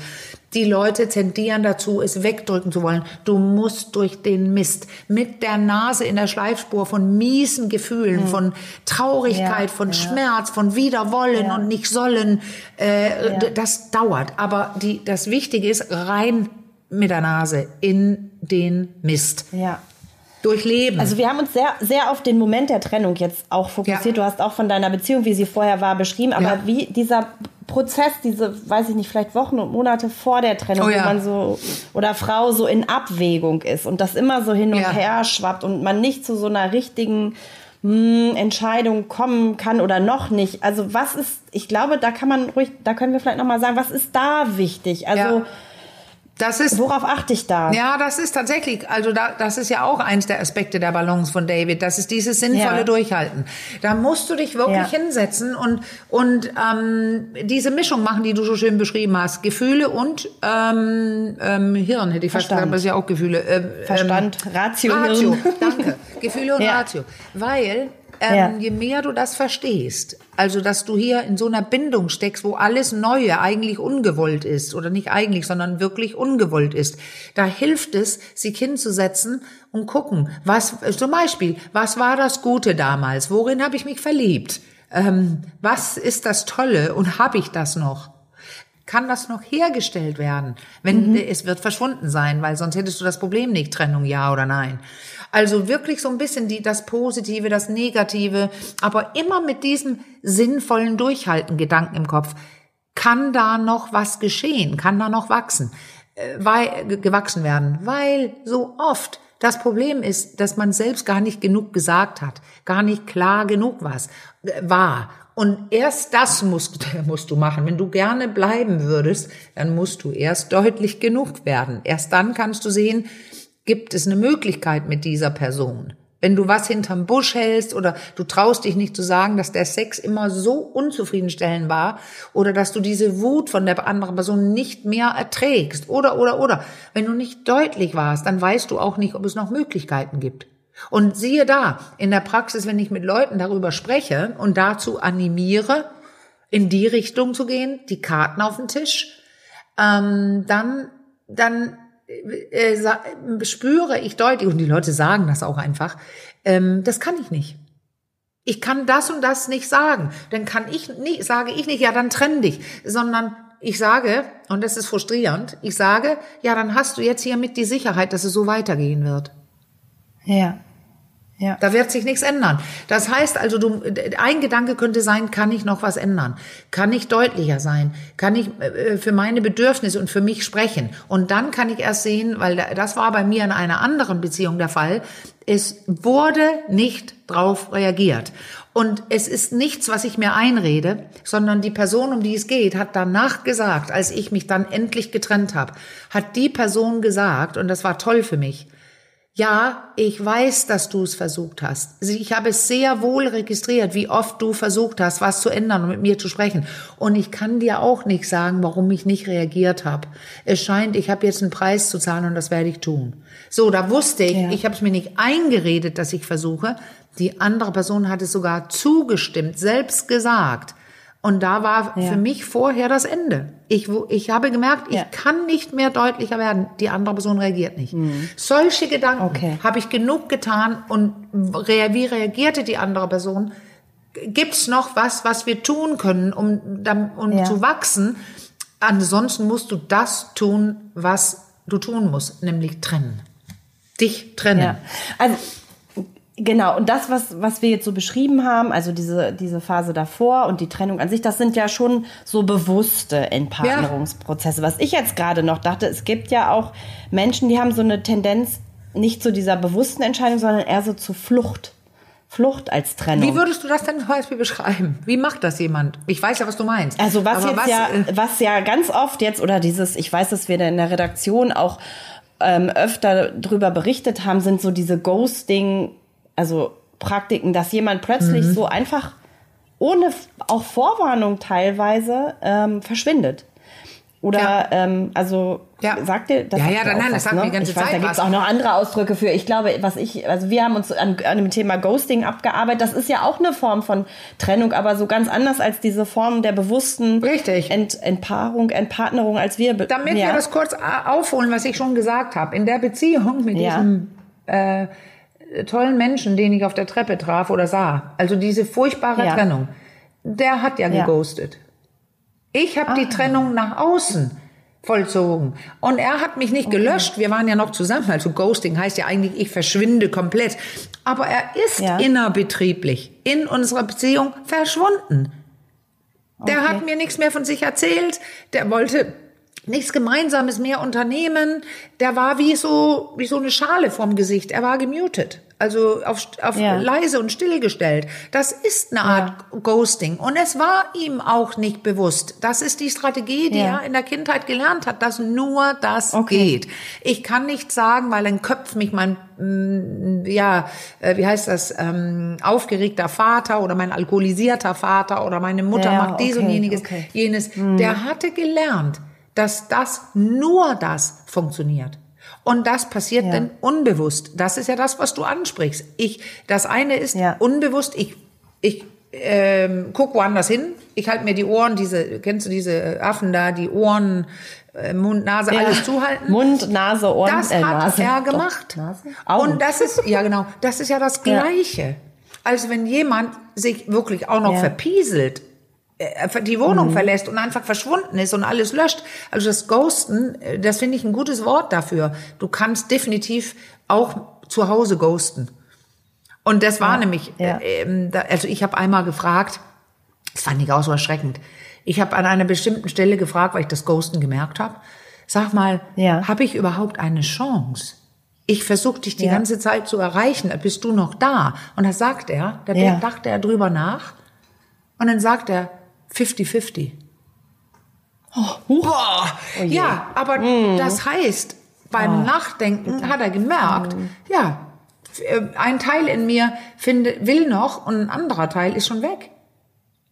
Die Leute tendieren dazu, es wegdrücken zu wollen. Du musst durch den Mist mit der Nase in der Schleifspur von miesen Gefühlen, von Traurigkeit. Ja, von ja. Schmerz, von Widerwollen Ja. und nicht sollen. Äh, Das dauert. Aber die, das Wichtige ist, rein mit der Nase in den Mist. Ja. Durchleben. Also wir haben uns sehr, sehr auf den Moment der Trennung jetzt auch fokussiert. Ja. Du hast auch von deiner Beziehung, wie sie vorher war, beschrieben. Aber Ja. wie dieser Prozess, diese, weiß ich nicht, vielleicht Wochen und Monate vor der Trennung, Oh ja. wo man so oder Frau so in Abwägung ist und das immer so hin und Ja. her schwappt und man nicht zu so einer richtigen hm, Entscheidung kommen kann oder noch nicht. Also was ist, ich glaube, da kann man ruhig, da können wir vielleicht nochmal sagen, was ist da wichtig? Also Ja. Das ist worauf achte ich da? Ja, das ist tatsächlich, also da, das ist ja auch eins der Aspekte der Balance von David. Das ist dieses sinnvolle Ja. Durchhalten. Da musst du dich wirklich Ja. hinsetzen und und ähm, diese Mischung machen, die du so schön beschrieben hast, Gefühle und ähm, ähm, Hirn hätte ich fast Verstand. gesagt, aber es ist ja auch Gefühle. Ähm, Verstand, Ratio, Ratio, Hirn. danke. Gefühle und *laughs* Ja. Ratio, weil ähm, Ja. je mehr du das verstehst, also dass du hier in so einer Bindung steckst, wo alles Neue eigentlich ungewollt ist oder nicht eigentlich, sondern wirklich ungewollt ist, da hilft es, sich hinzusetzen und gucken, was zum Beispiel, was war das Gute damals, worin habe ich mich verliebt, ähm, was ist das Tolle und habe ich das noch? Kann das noch hergestellt werden? Wenn Mhm. es wird verschwunden sein, weil sonst hättest du das Problem nicht, Trennung ja oder nein. Also wirklich so ein bisschen die, das Positive, das Negative, aber immer mit diesem sinnvollen Durchhalten Gedanken im Kopf. Kann da noch was geschehen? Kann da noch wachsen? Äh, weil, ge- gewachsen werden? Weil so oft das Problem ist, dass man selbst gar nicht genug gesagt hat, gar nicht klar genug was, äh, war. Und erst das musst, *laughs* musst du machen. Wenn du gerne bleiben würdest, dann musst du erst deutlich genug werden. Erst dann kannst du sehen, gibt es eine Möglichkeit mit dieser Person. Wenn du was hinterm Busch hältst oder du traust dich nicht zu sagen, dass der Sex immer so unzufriedenstellend war oder dass du diese Wut von der anderen Person nicht mehr erträgst oder, oder, oder. Wenn du nicht deutlich warst, dann weißt du auch nicht, ob es noch Möglichkeiten gibt. Und siehe da, in der Praxis, wenn ich mit Leuten darüber spreche und dazu animiere, in die Richtung zu gehen, die Karten auf den Tisch, ähm, dann, dann äh, spüre ich deutlich, und die Leute sagen das auch einfach, ähm, das kann ich nicht. Ich kann das und das nicht sagen. Dann kann ich nicht, sage ich nicht, ja, dann trenn dich, sondern ich sage, und das ist frustrierend, ich sage, ja, dann hast du jetzt hiermit die Sicherheit, dass es so weitergehen wird. Ja. Ja. Da wird sich nichts ändern. Das heißt also, du, ein Gedanke könnte sein, kann ich noch was ändern? Kann ich deutlicher sein? Kann ich äh, für meine Bedürfnisse und für mich sprechen? Und dann kann ich erst sehen, weil das war bei mir in einer anderen Beziehung der Fall, es wurde nicht drauf reagiert. Und es ist nichts, was ich mir einrede, sondern die Person, um die es geht, hat danach gesagt, als ich mich dann endlich getrennt habe, hat die Person gesagt, und das war toll für mich, ja, ich weiß, dass du es versucht hast. Ich habe es sehr wohl registriert, wie oft du versucht hast, was zu ändern und mit mir zu sprechen. Und ich kann dir auch nicht sagen, warum ich nicht reagiert habe. Es scheint, ich habe jetzt einen Preis zu zahlen und das werde ich tun. So, da wusste ich, ja. ich habe es mir nicht eingeredet, dass ich versuche. Die andere Person hat es sogar zugestimmt, selbst gesagt. Und da war ja. für mich vorher das Ende. Ich, ich habe gemerkt, ich ja. kann nicht mehr deutlicher werden. Die andere Person reagiert nicht. Mhm. Solche Gedanken okay. habe ich genug getan und wie reagierte die andere Person? Gibt's noch was, was wir tun können, um, um ja. zu wachsen? Ansonsten musst du das tun, was du tun musst, nämlich trennen. Dich trennen. Also Genau, und das, was, was wir jetzt so beschrieben haben, also diese, diese Phase davor und die Trennung an sich, das sind ja schon so bewusste Entpartnerungsprozesse. Ja. Was ich jetzt gerade noch dachte, es gibt ja auch Menschen, die haben so eine Tendenz nicht zu dieser bewussten Entscheidung, sondern eher so zur Flucht. Flucht als Trennung. Wie würdest du das denn zum Beispiel beschreiben? Wie macht das jemand? Ich weiß ja, was du meinst. Also was Aber jetzt was, ja, äh, was ja ganz oft jetzt oder dieses, ich weiß, dass wir da in der Redaktion auch ähm, öfter drüber berichtet haben, sind so diese Ghosting also Praktiken, dass jemand plötzlich mhm. so einfach ohne auch Vorwarnung teilweise ähm, verschwindet. Oder ja. ähm, also ja. sagt ihr das? Ja, ja, dann, nein, das sagt ne? die ganze ich weiß, Zeit. Da gibt es auch noch andere Ausdrücke für. Ich glaube, was ich, also wir haben uns an, an dem Thema Ghosting abgearbeitet. Das ist ja auch eine Form von Trennung, aber so ganz anders als diese Form der bewussten Richtig. Ent, Entpaarung, Entpartnerung als wir. Damit ja. wir das kurz aufholen, was ich schon gesagt habe. In der Beziehung mit diesem äh, tollen Menschen, den ich auf der Treppe traf oder sah, also diese furchtbare ja. Trennung, der hat ja, ja. geghostet. Ich habe die Trennung nach außen vollzogen. Und er hat mich nicht okay. gelöscht. Wir waren ja noch zusammen. Also Ghosting heißt ja eigentlich, ich verschwinde komplett. Aber er ist ja. innerbetrieblich in unserer Beziehung verschwunden. Der okay. hat mir nichts mehr von sich erzählt. Der wollte nichts Gemeinsames mehr unternehmen. Der war wie so, wie so eine Schale vorm Gesicht. Er war gemutet. Also auf, auf ja. leise und still gestellt. Das ist eine Art ja. Ghosting. Und es war ihm auch nicht bewusst. Das ist die Strategie, die ja. er in der Kindheit gelernt hat, dass nur das okay. geht. Ich kann nicht sagen, weil ein Köpf mich mein, mm, ja, äh, wie heißt das, ähm, aufgeregter Vater oder mein alkoholisierter Vater oder meine Mutter macht dies okay, und jeniges, okay. jenes. Mhm. Der hatte gelernt, dass das nur das funktioniert. Und das passiert ja. dann unbewusst. Das ist ja das, was du ansprichst. Ich, das eine ist ja. unbewusst. Ich, ich ähm, guck woanders hin. Ich halte mir die Ohren, diese, kennst du diese Affen da, die Ohren, äh, Mund, Nase, ja. alles zuhalten. Mund, Nase, Ohren, Das äh, hat Nase. er gemacht. Doch, Und das ist, ja genau, das ist ja das Gleiche. Also wenn jemand sich wirklich auch noch verpieselt, die Wohnung mhm. verlässt und einfach verschwunden ist und alles löscht. Also das Ghosten, äh, das finde ich ein gutes Wort dafür. Du kannst definitiv auch zu Hause ghosten. Und das war ja, nämlich, ja. Äh, also ich habe einmal gefragt, das fand ich auch so erschreckend. Ich habe an einer bestimmten Stelle gefragt, weil ich das Ghosten gemerkt habe. Sag mal, ja. habe ich überhaupt eine Chance? Ich versuche dich die ja. ganze Zeit zu erreichen. Bist du noch da? Und da sagt er, da ja. dachte er drüber nach. Und dann sagt er, 50-50. Oh. Oh ja, aber mm. das heißt, beim oh. Nachdenken hat er gemerkt, mm. ja, äh, ein Teil in mir finde, will noch und ein anderer Teil ist schon weg.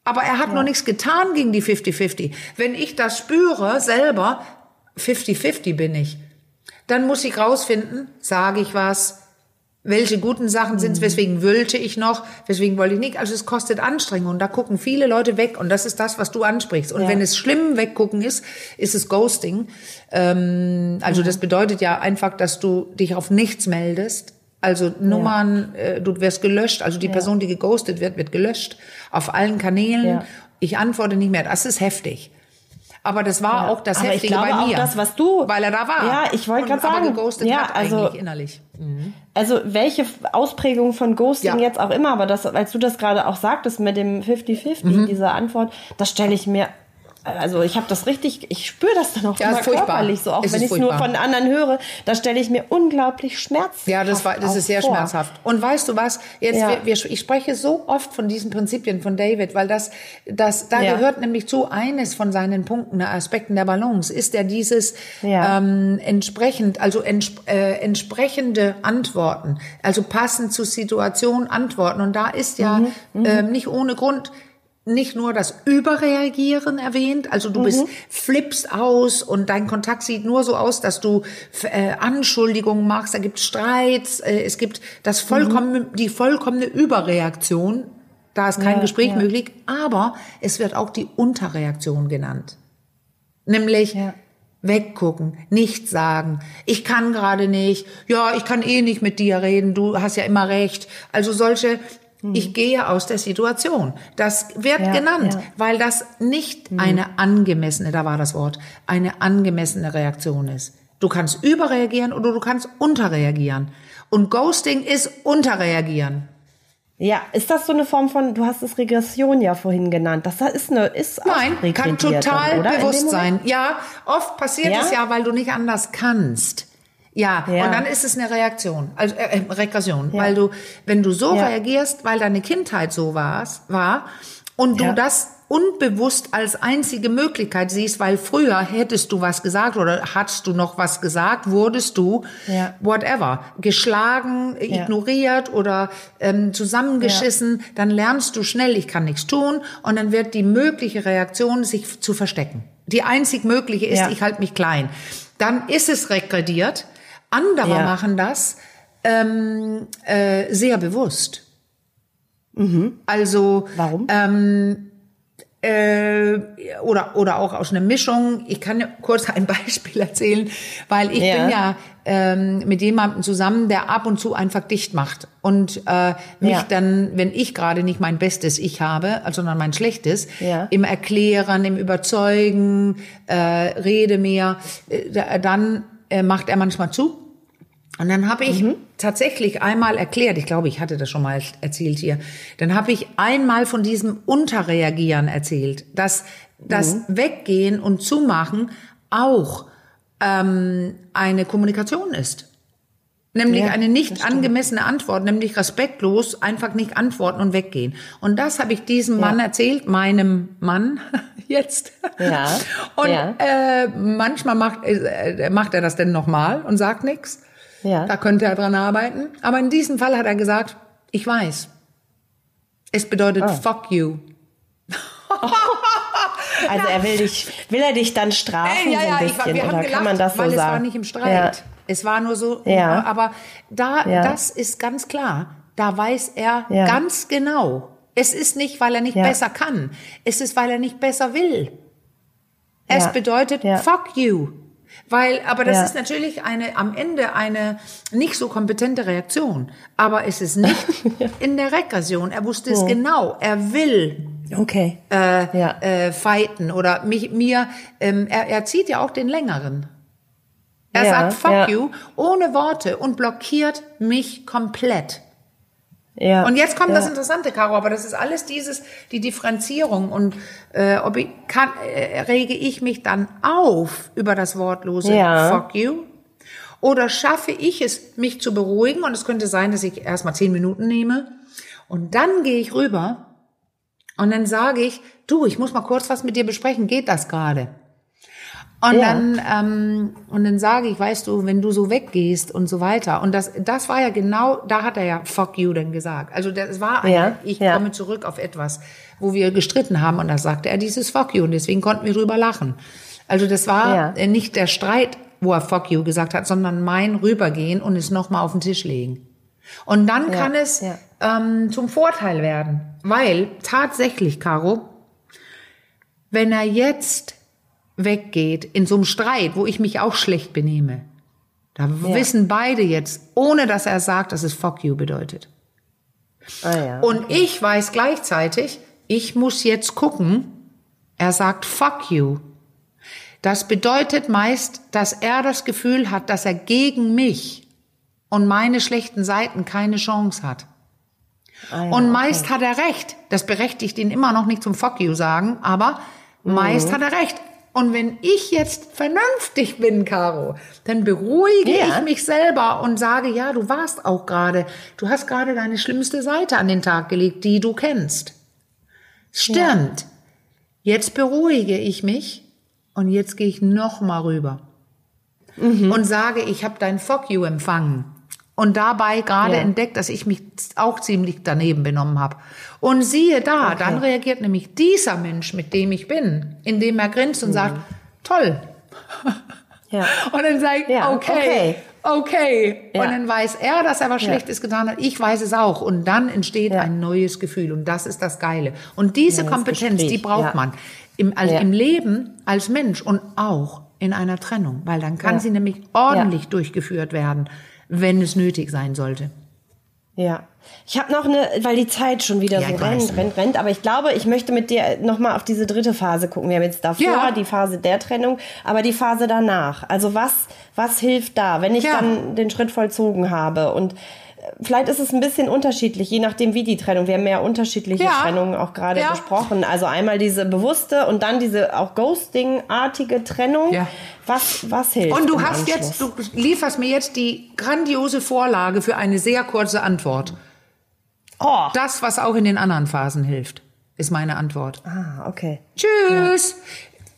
Aber er hat ja. noch nichts getan gegen die 50-50. Wenn ich das spüre selber, 50-50 bin ich, dann muss ich rausfinden, sage ich was, welche guten Sachen sind es, mhm. weswegen wollte ich noch, weswegen wollte ich nicht. Also es kostet Anstrengung und da gucken viele Leute weg und das ist das, was du ansprichst. Und ja. wenn es schlimm weggucken ist, ist es Ghosting. Ähm, also mhm. das bedeutet ja einfach, dass du dich auf nichts meldest. Also Nummern, ja. äh, du wirst gelöscht, also die ja. Person, die geghostet wird, wird gelöscht auf allen Kanälen. Ich antworte nicht mehr, das ist heftig. Aber das war Ja. auch das Aber ich Heftige glaube bei auch mir. das, was du- Weil er da war. Ja, ich wollte gerade Aber sagen, geghostet ja, hat also- eigentlich innerlich. Also welche Ausprägung von Ghosting Ja. jetzt auch immer, aber das, als du das gerade auch sagtest mit dem 50-50, Mhm. diese Antwort, das stelle ich mir, also ich habe das richtig, ich spüre das dann auch Ja, immer ist furchtbar. körperlich so, auch Es wenn ich es nur von anderen höre, da stelle ich mir unglaublich schmerzhaft Ja, das, war, das ist sehr vor. schmerzhaft. Und weißt du was? Jetzt, Ja. wir, wir, ich spreche so oft von diesen Prinzipien von David, weil das, das, da Ja. gehört nämlich zu eines von seinen Punkten, Aspekten der Balance, ist ja dieses ähm, entsprechend, also entsp äh, entsprechende Antworten, also passend zur Situation antworten. Und da ist ja Mhm, ähm, nicht ohne Grund nicht nur das Überreagieren erwähnt, also du bist flippst aus und dein Kontakt sieht nur so aus, dass du äh, Anschuldigungen machst, da gibt Streits, äh, es gibt das vollkommene, die vollkommene Überreaktion, da ist kein Ja, Gespräch ja. möglich, aber es wird auch die Unterreaktion genannt. Nämlich Ja. weggucken, nichts sagen. Ich kann gerade nicht. Ja, ich kann eh nicht mit dir reden. Du hast ja immer recht. Also solche, ich gehe aus der Situation. Das wird Ja, genannt, ja. weil das nicht eine angemessene, da war das Wort, eine angemessene Reaktion ist. Du kannst überreagieren oder du kannst unterreagieren. Und Ghosting ist unterreagieren. Ja, ist das so eine Form von, du hast es Regression ja vorhin genannt, das ist eine, ist auch Nein, kann total dann, bewusst sein. Ja, oft passiert Ja? es ja, weil du nicht anders kannst. Ja, Ja. und dann ist es eine Reaktion, also äh, äh, Regression, Ja. weil du, wenn du so Ja. reagierst, weil deine Kindheit so war's, war und du das unbewusst als einzige Möglichkeit siehst, weil früher hättest du was gesagt oder hattest du noch was gesagt, wurdest du whatever geschlagen, ignoriert oder ähm, zusammengeschissen, dann lernst du schnell, ich kann nichts tun und dann wird die mögliche Reaktion, sich zu verstecken. Die einzig mögliche ist, ich halte mich klein. Dann ist es regrediert. Andere Ja. machen das ähm, äh, sehr bewusst. Also Mhm. Warum? ähm, äh, oder oder auch aus einer Mischung. Ich kann kurz ein *laughs* Beispiel erzählen, weil ich Ja. bin ja ähm, mit jemandem zusammen, der ab und zu einfach dicht macht und äh, mich Ja. dann, wenn ich gerade nicht mein bestes Ich habe, also sondern mein schlechtes, Ja. im Erklären, im Überzeugen, äh, rede mehr, äh, da- dann äh, macht er manchmal zu. Und dann habe ich tatsächlich einmal erklärt, ich glaube, ich hatte das schon mal erzählt hier, dann habe ich einmal von diesem Unterreagieren erzählt, dass das Weggehen und Zumachen auch ähm, eine Kommunikation ist. Nämlich Ja, eine nicht angemessene Antwort, nämlich respektlos einfach nicht antworten und weggehen. Und das habe ich diesem Mann erzählt, meinem Mann *laughs* jetzt. Ja, Und ja. Äh, manchmal macht, äh, macht er das denn nochmal und sagt nichts. Ja. Da könnte er dran arbeiten. Aber in diesem Fall hat er gesagt, ich weiß. Es bedeutet Ah. fuck you. *laughs* Also er will dich, will er dich dann strafen so ein ich war- bisschen, wir oder haben kann man das so weil sagen? es war nicht im Streit. Es war nur so, Ja. aber da, Ja. das ist ganz klar. Da weiß er Ja. ganz genau. Es ist nicht, weil er nicht Ja. besser kann. Es ist, weil er nicht besser will. Es Ja. bedeutet Ja. fuck you. Weil, aber das Ja. ist natürlich eine, am Ende eine nicht so kompetente Reaktion. Aber es ist nicht *laughs* in der Regression. Er wusste es genau. Er will Okay. äh, Ja. äh, fighten oder mich, mir, ähm, er, er zieht ja auch den längeren. Er Ja, sagt fuck you ohne Worte und blockiert mich komplett. Ja. Und jetzt kommt ja. das Interessante, Caro, aber das ist alles dieses, die Differenzierung und äh, ob ich kann, äh, rege ich mich dann auf über das wortlose Ja. fuck you oder schaffe ich es, mich zu beruhigen und es könnte sein, dass ich erstmal zehn Minuten nehme und dann gehe ich rüber und dann sage ich, du, ich muss mal kurz was mit dir besprechen, geht das gerade? Und Ja. dann ähm, und dann sage ich, weißt du, wenn du so weggehst und so weiter. Und das das war ja genau, da hat er ja fuck you dann gesagt. Also das war Ja, ich ja. komme zurück auf etwas, wo wir gestritten haben und da sagte er dieses fuck you und deswegen konnten wir drüber lachen. Also das war Ja. äh, nicht der Streit, wo er fuck you gesagt hat, sondern mein rübergehen und es nochmal auf den Tisch legen. Und dann kann es ähm, zum Vorteil werden, weil tatsächlich, Caro, wenn er jetzt weggeht in so einem Streit, wo ich mich auch schlecht benehme, da wissen beide jetzt, ohne dass er sagt, dass es fuck you bedeutet. Ah, ja. Und ich weiß gleichzeitig, ich muss jetzt gucken, er sagt fuck you. Das bedeutet meist, dass er das Gefühl hat, dass er gegen mich und meine schlechten Seiten keine Chance hat. Ah ja, und meist okay. hat er recht. Das berechtigt ihn immer noch nicht zum Fuck you sagen, aber mhm. meist hat er recht. Und wenn ich jetzt vernünftig bin, Caro, dann beruhige ja. ich mich selber und sage, ja, du warst auch gerade, du hast gerade deine schlimmste Seite an den Tag gelegt, die du kennst. Stimmt. Ja. Jetzt beruhige ich mich und jetzt gehe ich noch mal rüber mhm. und sage, ich habe dein Fuck you empfangen und dabei gerade ja. entdeckt, dass ich mich auch ziemlich daneben benommen habe. Und siehe da, okay. dann reagiert nämlich dieser Mensch, mit dem ich bin, indem er grinst und mhm. sagt, toll. Ja. *laughs* Und dann ich, ja, okay, okay. okay. Ja. Und dann weiß er, dass er was Schlechtes getan hat. Ich weiß es auch. Und dann entsteht ein neues Gefühl. Und das ist das Geile. Und diese Kompetenz, Gespräch. die braucht man im, also im Leben als Mensch und auch in einer Trennung. Weil dann kann sie nämlich ordentlich durchgeführt werden wenn es nötig sein sollte. Ja. Ich habe noch eine, weil die Zeit schon wieder ja, so rennt, rennt, rennt, aber ich glaube, ich möchte mit dir nochmal auf diese dritte Phase gucken. Wir haben jetzt davor ja. die Phase der Trennung, aber die Phase danach. Also was, was hilft da, wenn ich ja. dann den Schritt vollzogen habe und vielleicht ist es ein bisschen unterschiedlich, je nachdem wie die Trennung. Wir haben ja unterschiedliche ja. Trennungen auch gerade ja. besprochen. Also einmal diese bewusste und dann diese auch Ghosting-artige Trennung. Ja. Was, was hilft? Und du hast Anschluss? jetzt, du lieferst mir jetzt die grandiose Vorlage für eine sehr kurze Antwort. Oh. Das, was auch in den anderen Phasen hilft, ist meine Antwort. Ah, okay. Tschüss.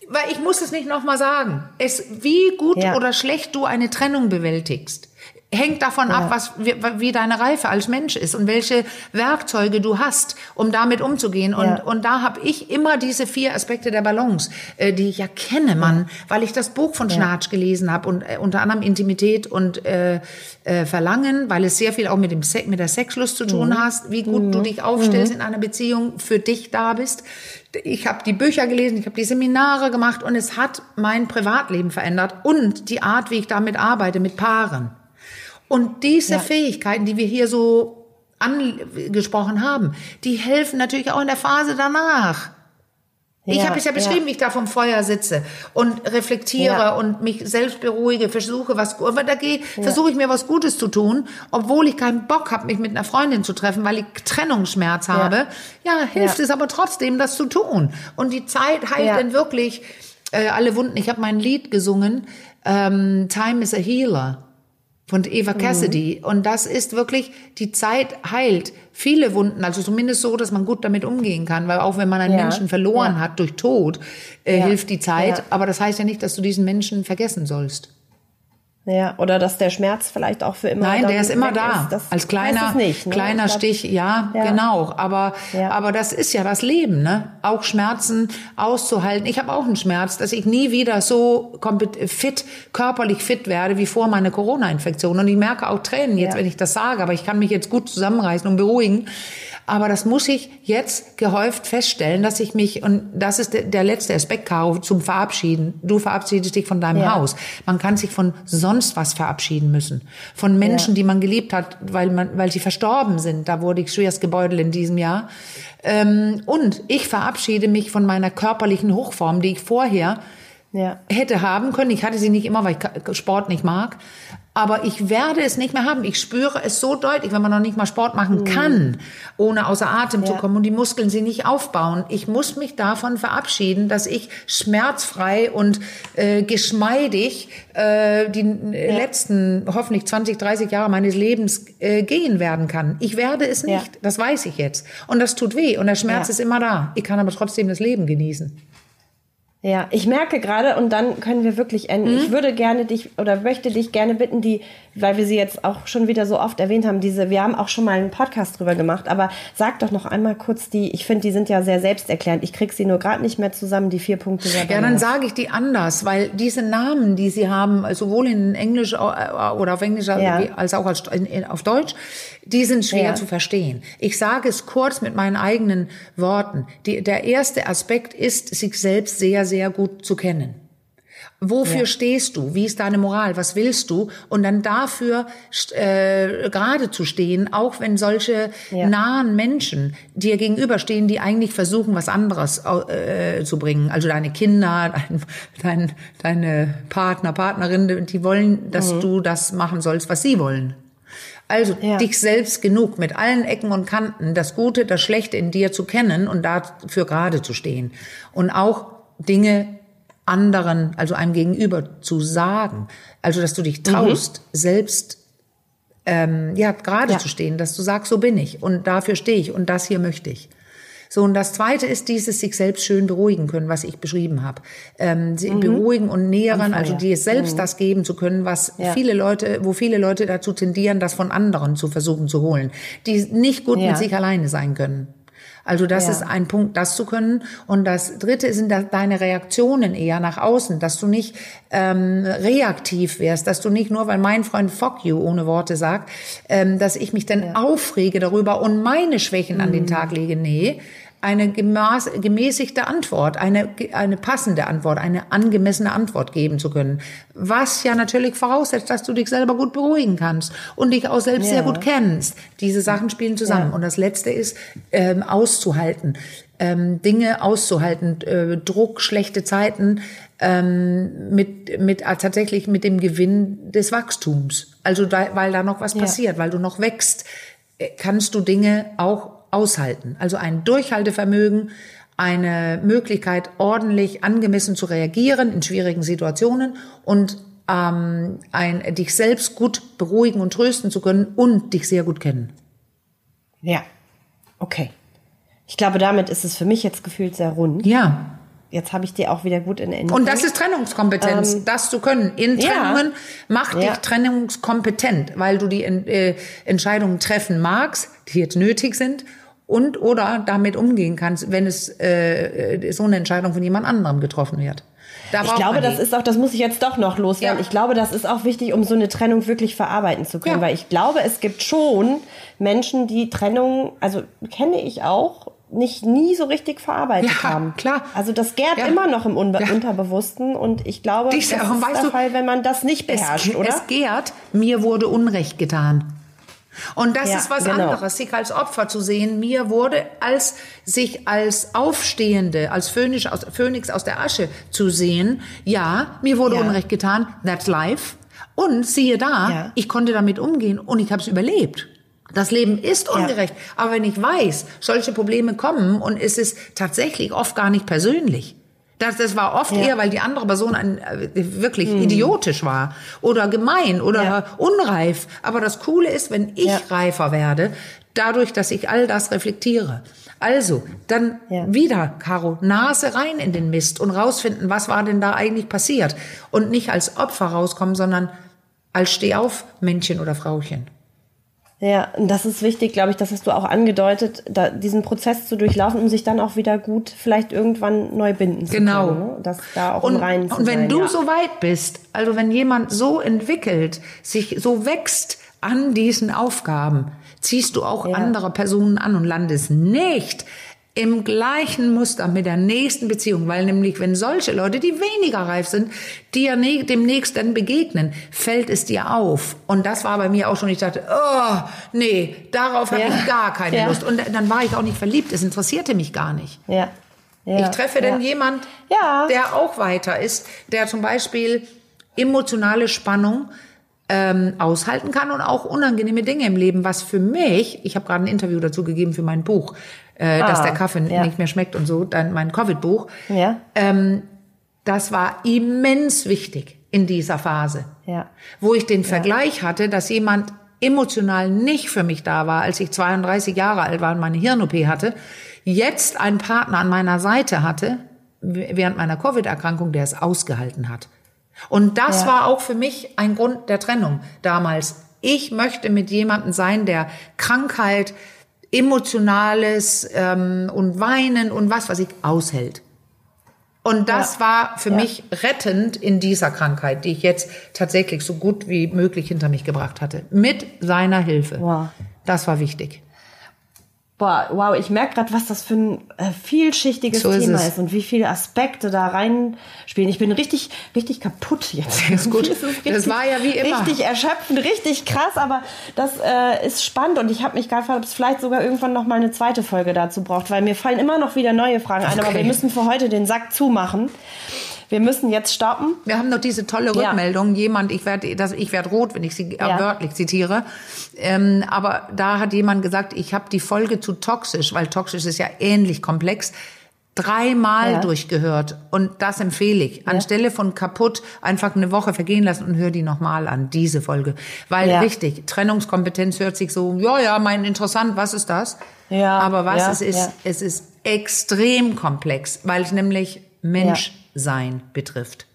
Weil ich muss es nicht nochmal sagen. Es, wie gut oder schlecht du eine Trennung bewältigst hängt davon ja. ab, was wie, wie, deine Reife als Mensch ist und welche Werkzeuge du hast, um damit umzugehen. Und, ja. und da habe ich immer diese vier Aspekte der Balance, äh, die ich ja kenne, Mann, weil ich das Buch von Schnarch gelesen habe und äh, unter anderem Intimität und äh, äh, Verlangen, weil es sehr viel auch mit dem Se mit der Sexlust zu tun mhm. hast, wie gut mhm. du dich aufstellst mhm. in einer Beziehung, für dich da bist. Ich habe die Bücher gelesen, ich habe die Seminare gemacht und es hat mein Privatleben verändert und die Art, wie ich damit arbeite mit Paaren. Und diese ja. Fähigkeiten, die wir hier so angesprochen haben, die helfen natürlich auch in der Phase danach. Ich ja, habe es ja beschrieben, ja. wie ich da vom Feuer sitze und reflektiere ja. und mich selbst beruhige, versuche was, aber da gehe, versuche ich mir was Gutes zu tun, obwohl ich keinen Bock habe, mich mit einer Freundin zu treffen, weil ich Trennungsschmerz habe. Ja, hilft es aber trotzdem, das zu tun. Und die Zeit heilt dann wirklich äh, alle Wunden. Ich habe mein Lied gesungen, ähm, Time is a Healer von Eva mhm. Cassidy. Mhm. Und das ist wirklich, die Zeit heilt viele Wunden, also zumindest so, dass man gut damit umgehen kann, weil auch wenn man einen ja. Menschen verloren ja. hat durch Tod, äh, ja. hilft die Zeit. Aber das heißt ja nicht, dass du diesen Menschen vergessen sollst. Ja, oder dass der Schmerz vielleicht auch für immer. Nein, der ist immer da. Ist, Als kleiner, nicht, ne? kleiner glaub, Stich, ja, ja, genau. Aber, ja. aber das ist ja das Leben, ne? Auch Schmerzen auszuhalten. Ich habe auch einen Schmerz, dass ich nie wieder so fit, körperlich fit werde wie vor meiner Corona-Infektion. Und ich merke auch Tränen jetzt, ja. wenn ich das sage, aber ich kann mich jetzt gut zusammenreißen und beruhigen. Aber das muss ich jetzt gehäuft feststellen, dass ich mich, und das ist der, letzte Aspekt, Caro, zum Verabschieden. Du verabschiedest dich von deinem ja. Haus. Man kann sich von sonst was verabschieden müssen. Von Menschen, ja. die man geliebt hat, weil man, weil sie verstorben sind. Da wurde ich schwerst gebeutelt in diesem Jahr. Ähm, und ich verabschiede mich von meiner körperlichen Hochform, die ich vorher ja. hätte haben können. Ich hatte sie nicht immer, weil ich Sport nicht mag. Aber ich werde es nicht mehr haben. Ich spüre es so deutlich, wenn man noch nicht mal Sport machen mhm. kann, ohne außer Atem ja. zu kommen und die Muskeln sie nicht aufbauen. Ich muss mich davon verabschieden, dass ich schmerzfrei und äh, geschmeidig äh, die ja. letzten hoffentlich 20, 30 Jahre meines Lebens äh, gehen werden kann. Ich werde es nicht. Ja. Das weiß ich jetzt. Und das tut weh und der Schmerz ist immer da. Ich kann aber trotzdem das Leben genießen. Ja, ich merke gerade, und dann können wir wirklich enden. Mhm. Ich würde gerne dich oder möchte dich gerne bitten, die, weil wir sie jetzt auch schon wieder so oft erwähnt haben, diese, wir haben auch schon mal einen Podcast drüber gemacht, aber sag doch noch einmal kurz die, ich finde, die sind ja sehr selbsterklärend. Ich krieg sie nur gerade nicht mehr zusammen, die vier Punkte. Ja, dann sage ich die anders, weil diese Namen, die sie haben, sowohl in Englisch äh, oder auf Englisch ja. als auch auf Deutsch, die sind schwer ja. zu verstehen. Ich sage es kurz mit meinen eigenen Worten. Die, der erste Aspekt ist, sich selbst sehr, sehr gut zu kennen. Wofür ja. stehst du? Wie ist deine Moral? Was willst du? Und dann dafür äh, gerade zu stehen, auch wenn solche ja. nahen Menschen dir gegenüberstehen, die eigentlich versuchen, was anderes äh, zu bringen. Also deine Kinder, dein, dein, deine Partner, Partnerin, die wollen, dass mhm. du das machen sollst, was sie wollen. Also ja. dich selbst genug mit allen Ecken und Kanten, das Gute, das Schlechte in dir zu kennen und dafür gerade zu stehen. Und auch Dinge anderen, also einem Gegenüber zu sagen. Also, dass du dich traust, mhm. selbst ähm, ja gerade ja. zu stehen, dass du sagst, so bin ich und dafür stehe ich und das hier möchte ich. So, und das Zweite ist dieses sich selbst schön beruhigen können, was ich beschrieben habe. Ähm, sie mhm. beruhigen und nähern, also dir selbst mhm. das geben zu können, was ja. viele Leute, wo viele Leute dazu tendieren, das von anderen zu versuchen zu holen, die nicht gut ja. mit sich alleine sein können. Also das ja. ist ein Punkt, das zu können. Und das Dritte sind deine Reaktionen eher nach außen, dass du nicht ähm, reaktiv wärst, dass du nicht nur, weil mein Freund Fuck you ohne Worte sagt, ähm, dass ich mich dann ja. aufrege darüber und meine Schwächen mhm. an den mhm. Tag lege. Nee, eine gemäßigte Antwort, eine, eine passende Antwort, eine angemessene Antwort geben zu können. Was ja natürlich voraussetzt, dass du dich selber gut beruhigen kannst und dich auch selbst ja. sehr gut kennst. Diese Sachen spielen zusammen. Ja. Und das Letzte ist, ähm, auszuhalten. Ähm, Dinge auszuhalten, äh, Druck, schlechte Zeiten, ähm, mit, mit äh, tatsächlich mit dem Gewinn des Wachstums. Also da, weil da noch was passiert, weil du noch wächst, äh, kannst du Dinge auch aushalten. Also ein Durchhaltevermögen, eine Möglichkeit, ordentlich angemessen zu reagieren in schwierigen Situationen und ähm, ein, dich selbst gut beruhigen und trösten zu können und dich sehr gut kennen. Ja, okay. Ich glaube, damit ist es für mich jetzt gefühlt sehr rund. Ja. Jetzt habe ich dir auch wieder gut in Erinnerung. Und das ist Trennungskompetenz, ähm, das zu können. In Trennungen ja. macht dich ja. trennungskompetent, weil du die äh, Entscheidungen treffen magst, die jetzt nötig sind und oder damit umgehen kannst, wenn es äh, so eine Entscheidung von jemand anderem getroffen wird. Da ich glaube, das ist auch, das muss ich jetzt doch noch loswerden. Ja. Ich glaube, das ist auch wichtig, um so eine Trennung wirklich verarbeiten zu können, ja. weil ich glaube, es gibt schon Menschen, die Trennung, also kenne ich auch, nicht nie so richtig verarbeitet ja, haben. klar. Also das gärt ja. immer noch im Unbe ja. Unterbewussten und ich glaube, Dich, das ist der du, Fall, wenn man das nicht beherrscht, es, oder? Es gärt, mir wurde Unrecht getan. Und das ja, ist was genau. anderes, sich als Opfer zu sehen. Mir wurde als sich als Aufstehende, als Phönix aus, Phönix aus der Asche zu sehen. Ja, mir wurde ja. Unrecht getan. That's life. Und siehe da, ja. ich konnte damit umgehen und ich habe es überlebt. Das Leben ist ungerecht. Aber wenn ich weiß, solche Probleme kommen und es ist tatsächlich oft gar nicht persönlich, das, das war oft ja. eher, weil die andere Person ein, äh, wirklich hm. idiotisch war oder gemein oder ja. unreif. Aber das Coole ist, wenn ich ja. reifer werde, dadurch, dass ich all das reflektiere. Also, dann wieder, Caro, Nase rein in den Mist und rausfinden, was war denn da eigentlich passiert. Und nicht als Opfer rauskommen, sondern als Stehauf Männchen oder Frauchen. Ja, und das ist wichtig, glaube ich, das hast du auch angedeutet, da, diesen Prozess zu durchlaufen, um sich dann auch wieder gut vielleicht irgendwann neu binden zu genau. können. Genau. Das da auch und, rein Und wenn sein, du ja. so weit bist, also wenn jemand so entwickelt, sich so wächst an diesen Aufgaben, ziehst du auch ja. andere Personen an und landest nicht im gleichen Muster mit der nächsten Beziehung, weil nämlich wenn solche Leute, die weniger reif sind, dir demnächst dann begegnen, fällt es dir auf. Und das war bei mir auch schon, ich dachte, oh, nee, darauf ja. habe ich gar keine ja. Lust. Und dann war ich auch nicht verliebt, es interessierte mich gar nicht. Ja. ja. Ich treffe dann jemand, der auch weiter ist, der zum Beispiel emotionale Spannung ähm, aushalten kann und auch unangenehme Dinge im Leben, was für mich, ich habe gerade ein Interview dazu gegeben für mein Buch, äh, ah, dass der Kaffee ja. nicht mehr schmeckt und so, dann mein Covid-Buch. Ja. Ähm, das war immens wichtig in dieser Phase, ja. wo ich den Vergleich hatte, dass jemand emotional nicht für mich da war, als ich 32 Jahre alt war und meine Hirn-OP hatte, jetzt einen Partner an meiner Seite hatte, während meiner Covid-Erkrankung, der es ausgehalten hat. Und das ja. war auch für mich ein Grund der Trennung damals. Ich möchte mit jemandem sein, der Krankheit, Emotionales ähm, und Weinen und was was ich aushält. Und das ja. war für ja. mich rettend in dieser Krankheit, die ich jetzt tatsächlich so gut wie möglich hinter mich gebracht hatte. Mit seiner Hilfe. Wow. Das war wichtig. Boah, wow, ich merke gerade, was das für ein äh, vielschichtiges So ist Thema es. ist und wie viele Aspekte da reinspielen. Ich bin richtig, richtig kaputt jetzt. Ist gut. Ist Das war ja wie immer. Richtig erschöpfend, richtig krass, aber das äh, ist spannend und ich habe mich gefragt, ob es vielleicht sogar irgendwann noch mal eine zweite Folge dazu braucht, weil mir fallen immer noch wieder neue Fragen ein, aber Okay. wir müssen für heute den Sack zumachen. Wir müssen jetzt stoppen. Wir haben noch diese tolle Ja. Rückmeldung. Jemand, ich werde, ich werde rot, wenn ich sie äh, Ja. wörtlich zitiere. Ähm, aber da hat jemand gesagt, ich habe die Folge zu toxisch, weil toxisch ist ja ähnlich komplex, dreimal Ja. durchgehört. Und das empfehle ich. Anstelle von kaputt einfach eine Woche vergehen lassen und hör die nochmal an, diese Folge. Weil Ja. richtig, Trennungskompetenz hört sich so, ja, ja, mein interessant, was ist das? Ja, Aber was ja, es ist, ja. es ist extrem komplex, weil es nämlich Menschsein betrifft.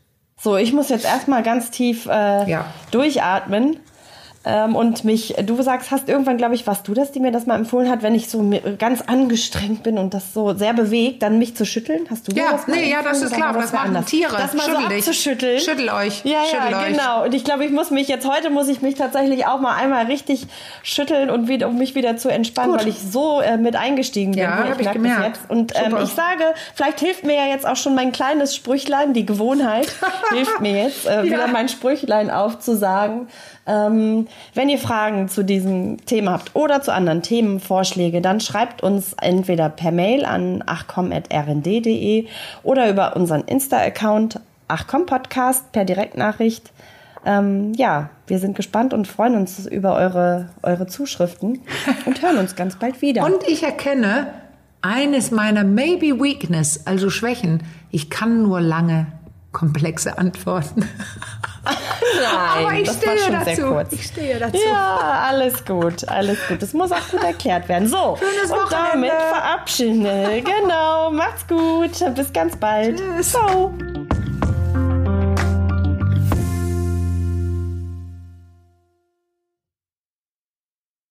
So, ich muss jetzt erstmal ganz tief äh, Ja. durchatmen. Ähm, und mich, du sagst, hast irgendwann, glaube ich, warst du das, die mir das mal empfohlen hat, wenn ich so ganz angestrengt bin und das so sehr bewegt, dann mich zu schütteln? Hast du Ja, das mal nee, ja, das ist klar, das wer machen anders? Tiere. Das mal Schüttel so dich. Schüttel euch. Ja, Schüttel ja, euch. genau. Und ich glaube, ich muss mich jetzt, heute muss ich mich tatsächlich auch mal einmal richtig schütteln und wieder, um mich wieder zu entspannen, Gut. weil ich so äh, mit eingestiegen bin. Ja, hier. hab ich merk das gemerkt. Und ähm, ich sage, vielleicht hilft mir ja jetzt auch schon mein kleines Sprüchlein, die Gewohnheit *laughs* hilft mir jetzt, äh, wieder Ja. mein Sprüchlein aufzusagen. Ähm, wenn ihr Fragen zu diesem Thema habt oder zu anderen Themenvorschläge, dann schreibt uns entweder per Mail an achcom.rnd.de oder über unseren Insta-Account achcompodcast per Direktnachricht. Ähm, ja, wir sind gespannt und freuen uns über eure, eure Zuschriften *laughs* und hören uns ganz bald wieder. Und ich erkenne eines meiner maybe weakness, also Schwächen. Ich kann nur lange komplexe Antworten. *laughs* Nein, Aber ich das war stehe schon dazu. sehr kurz. Ich stehe dazu. Ja, alles gut, alles gut. Das muss auch gut erklärt werden. So, Schönes und Wochenende. damit verabschieden. Genau, macht's gut. Bis ganz bald. Tschüss. Ciao.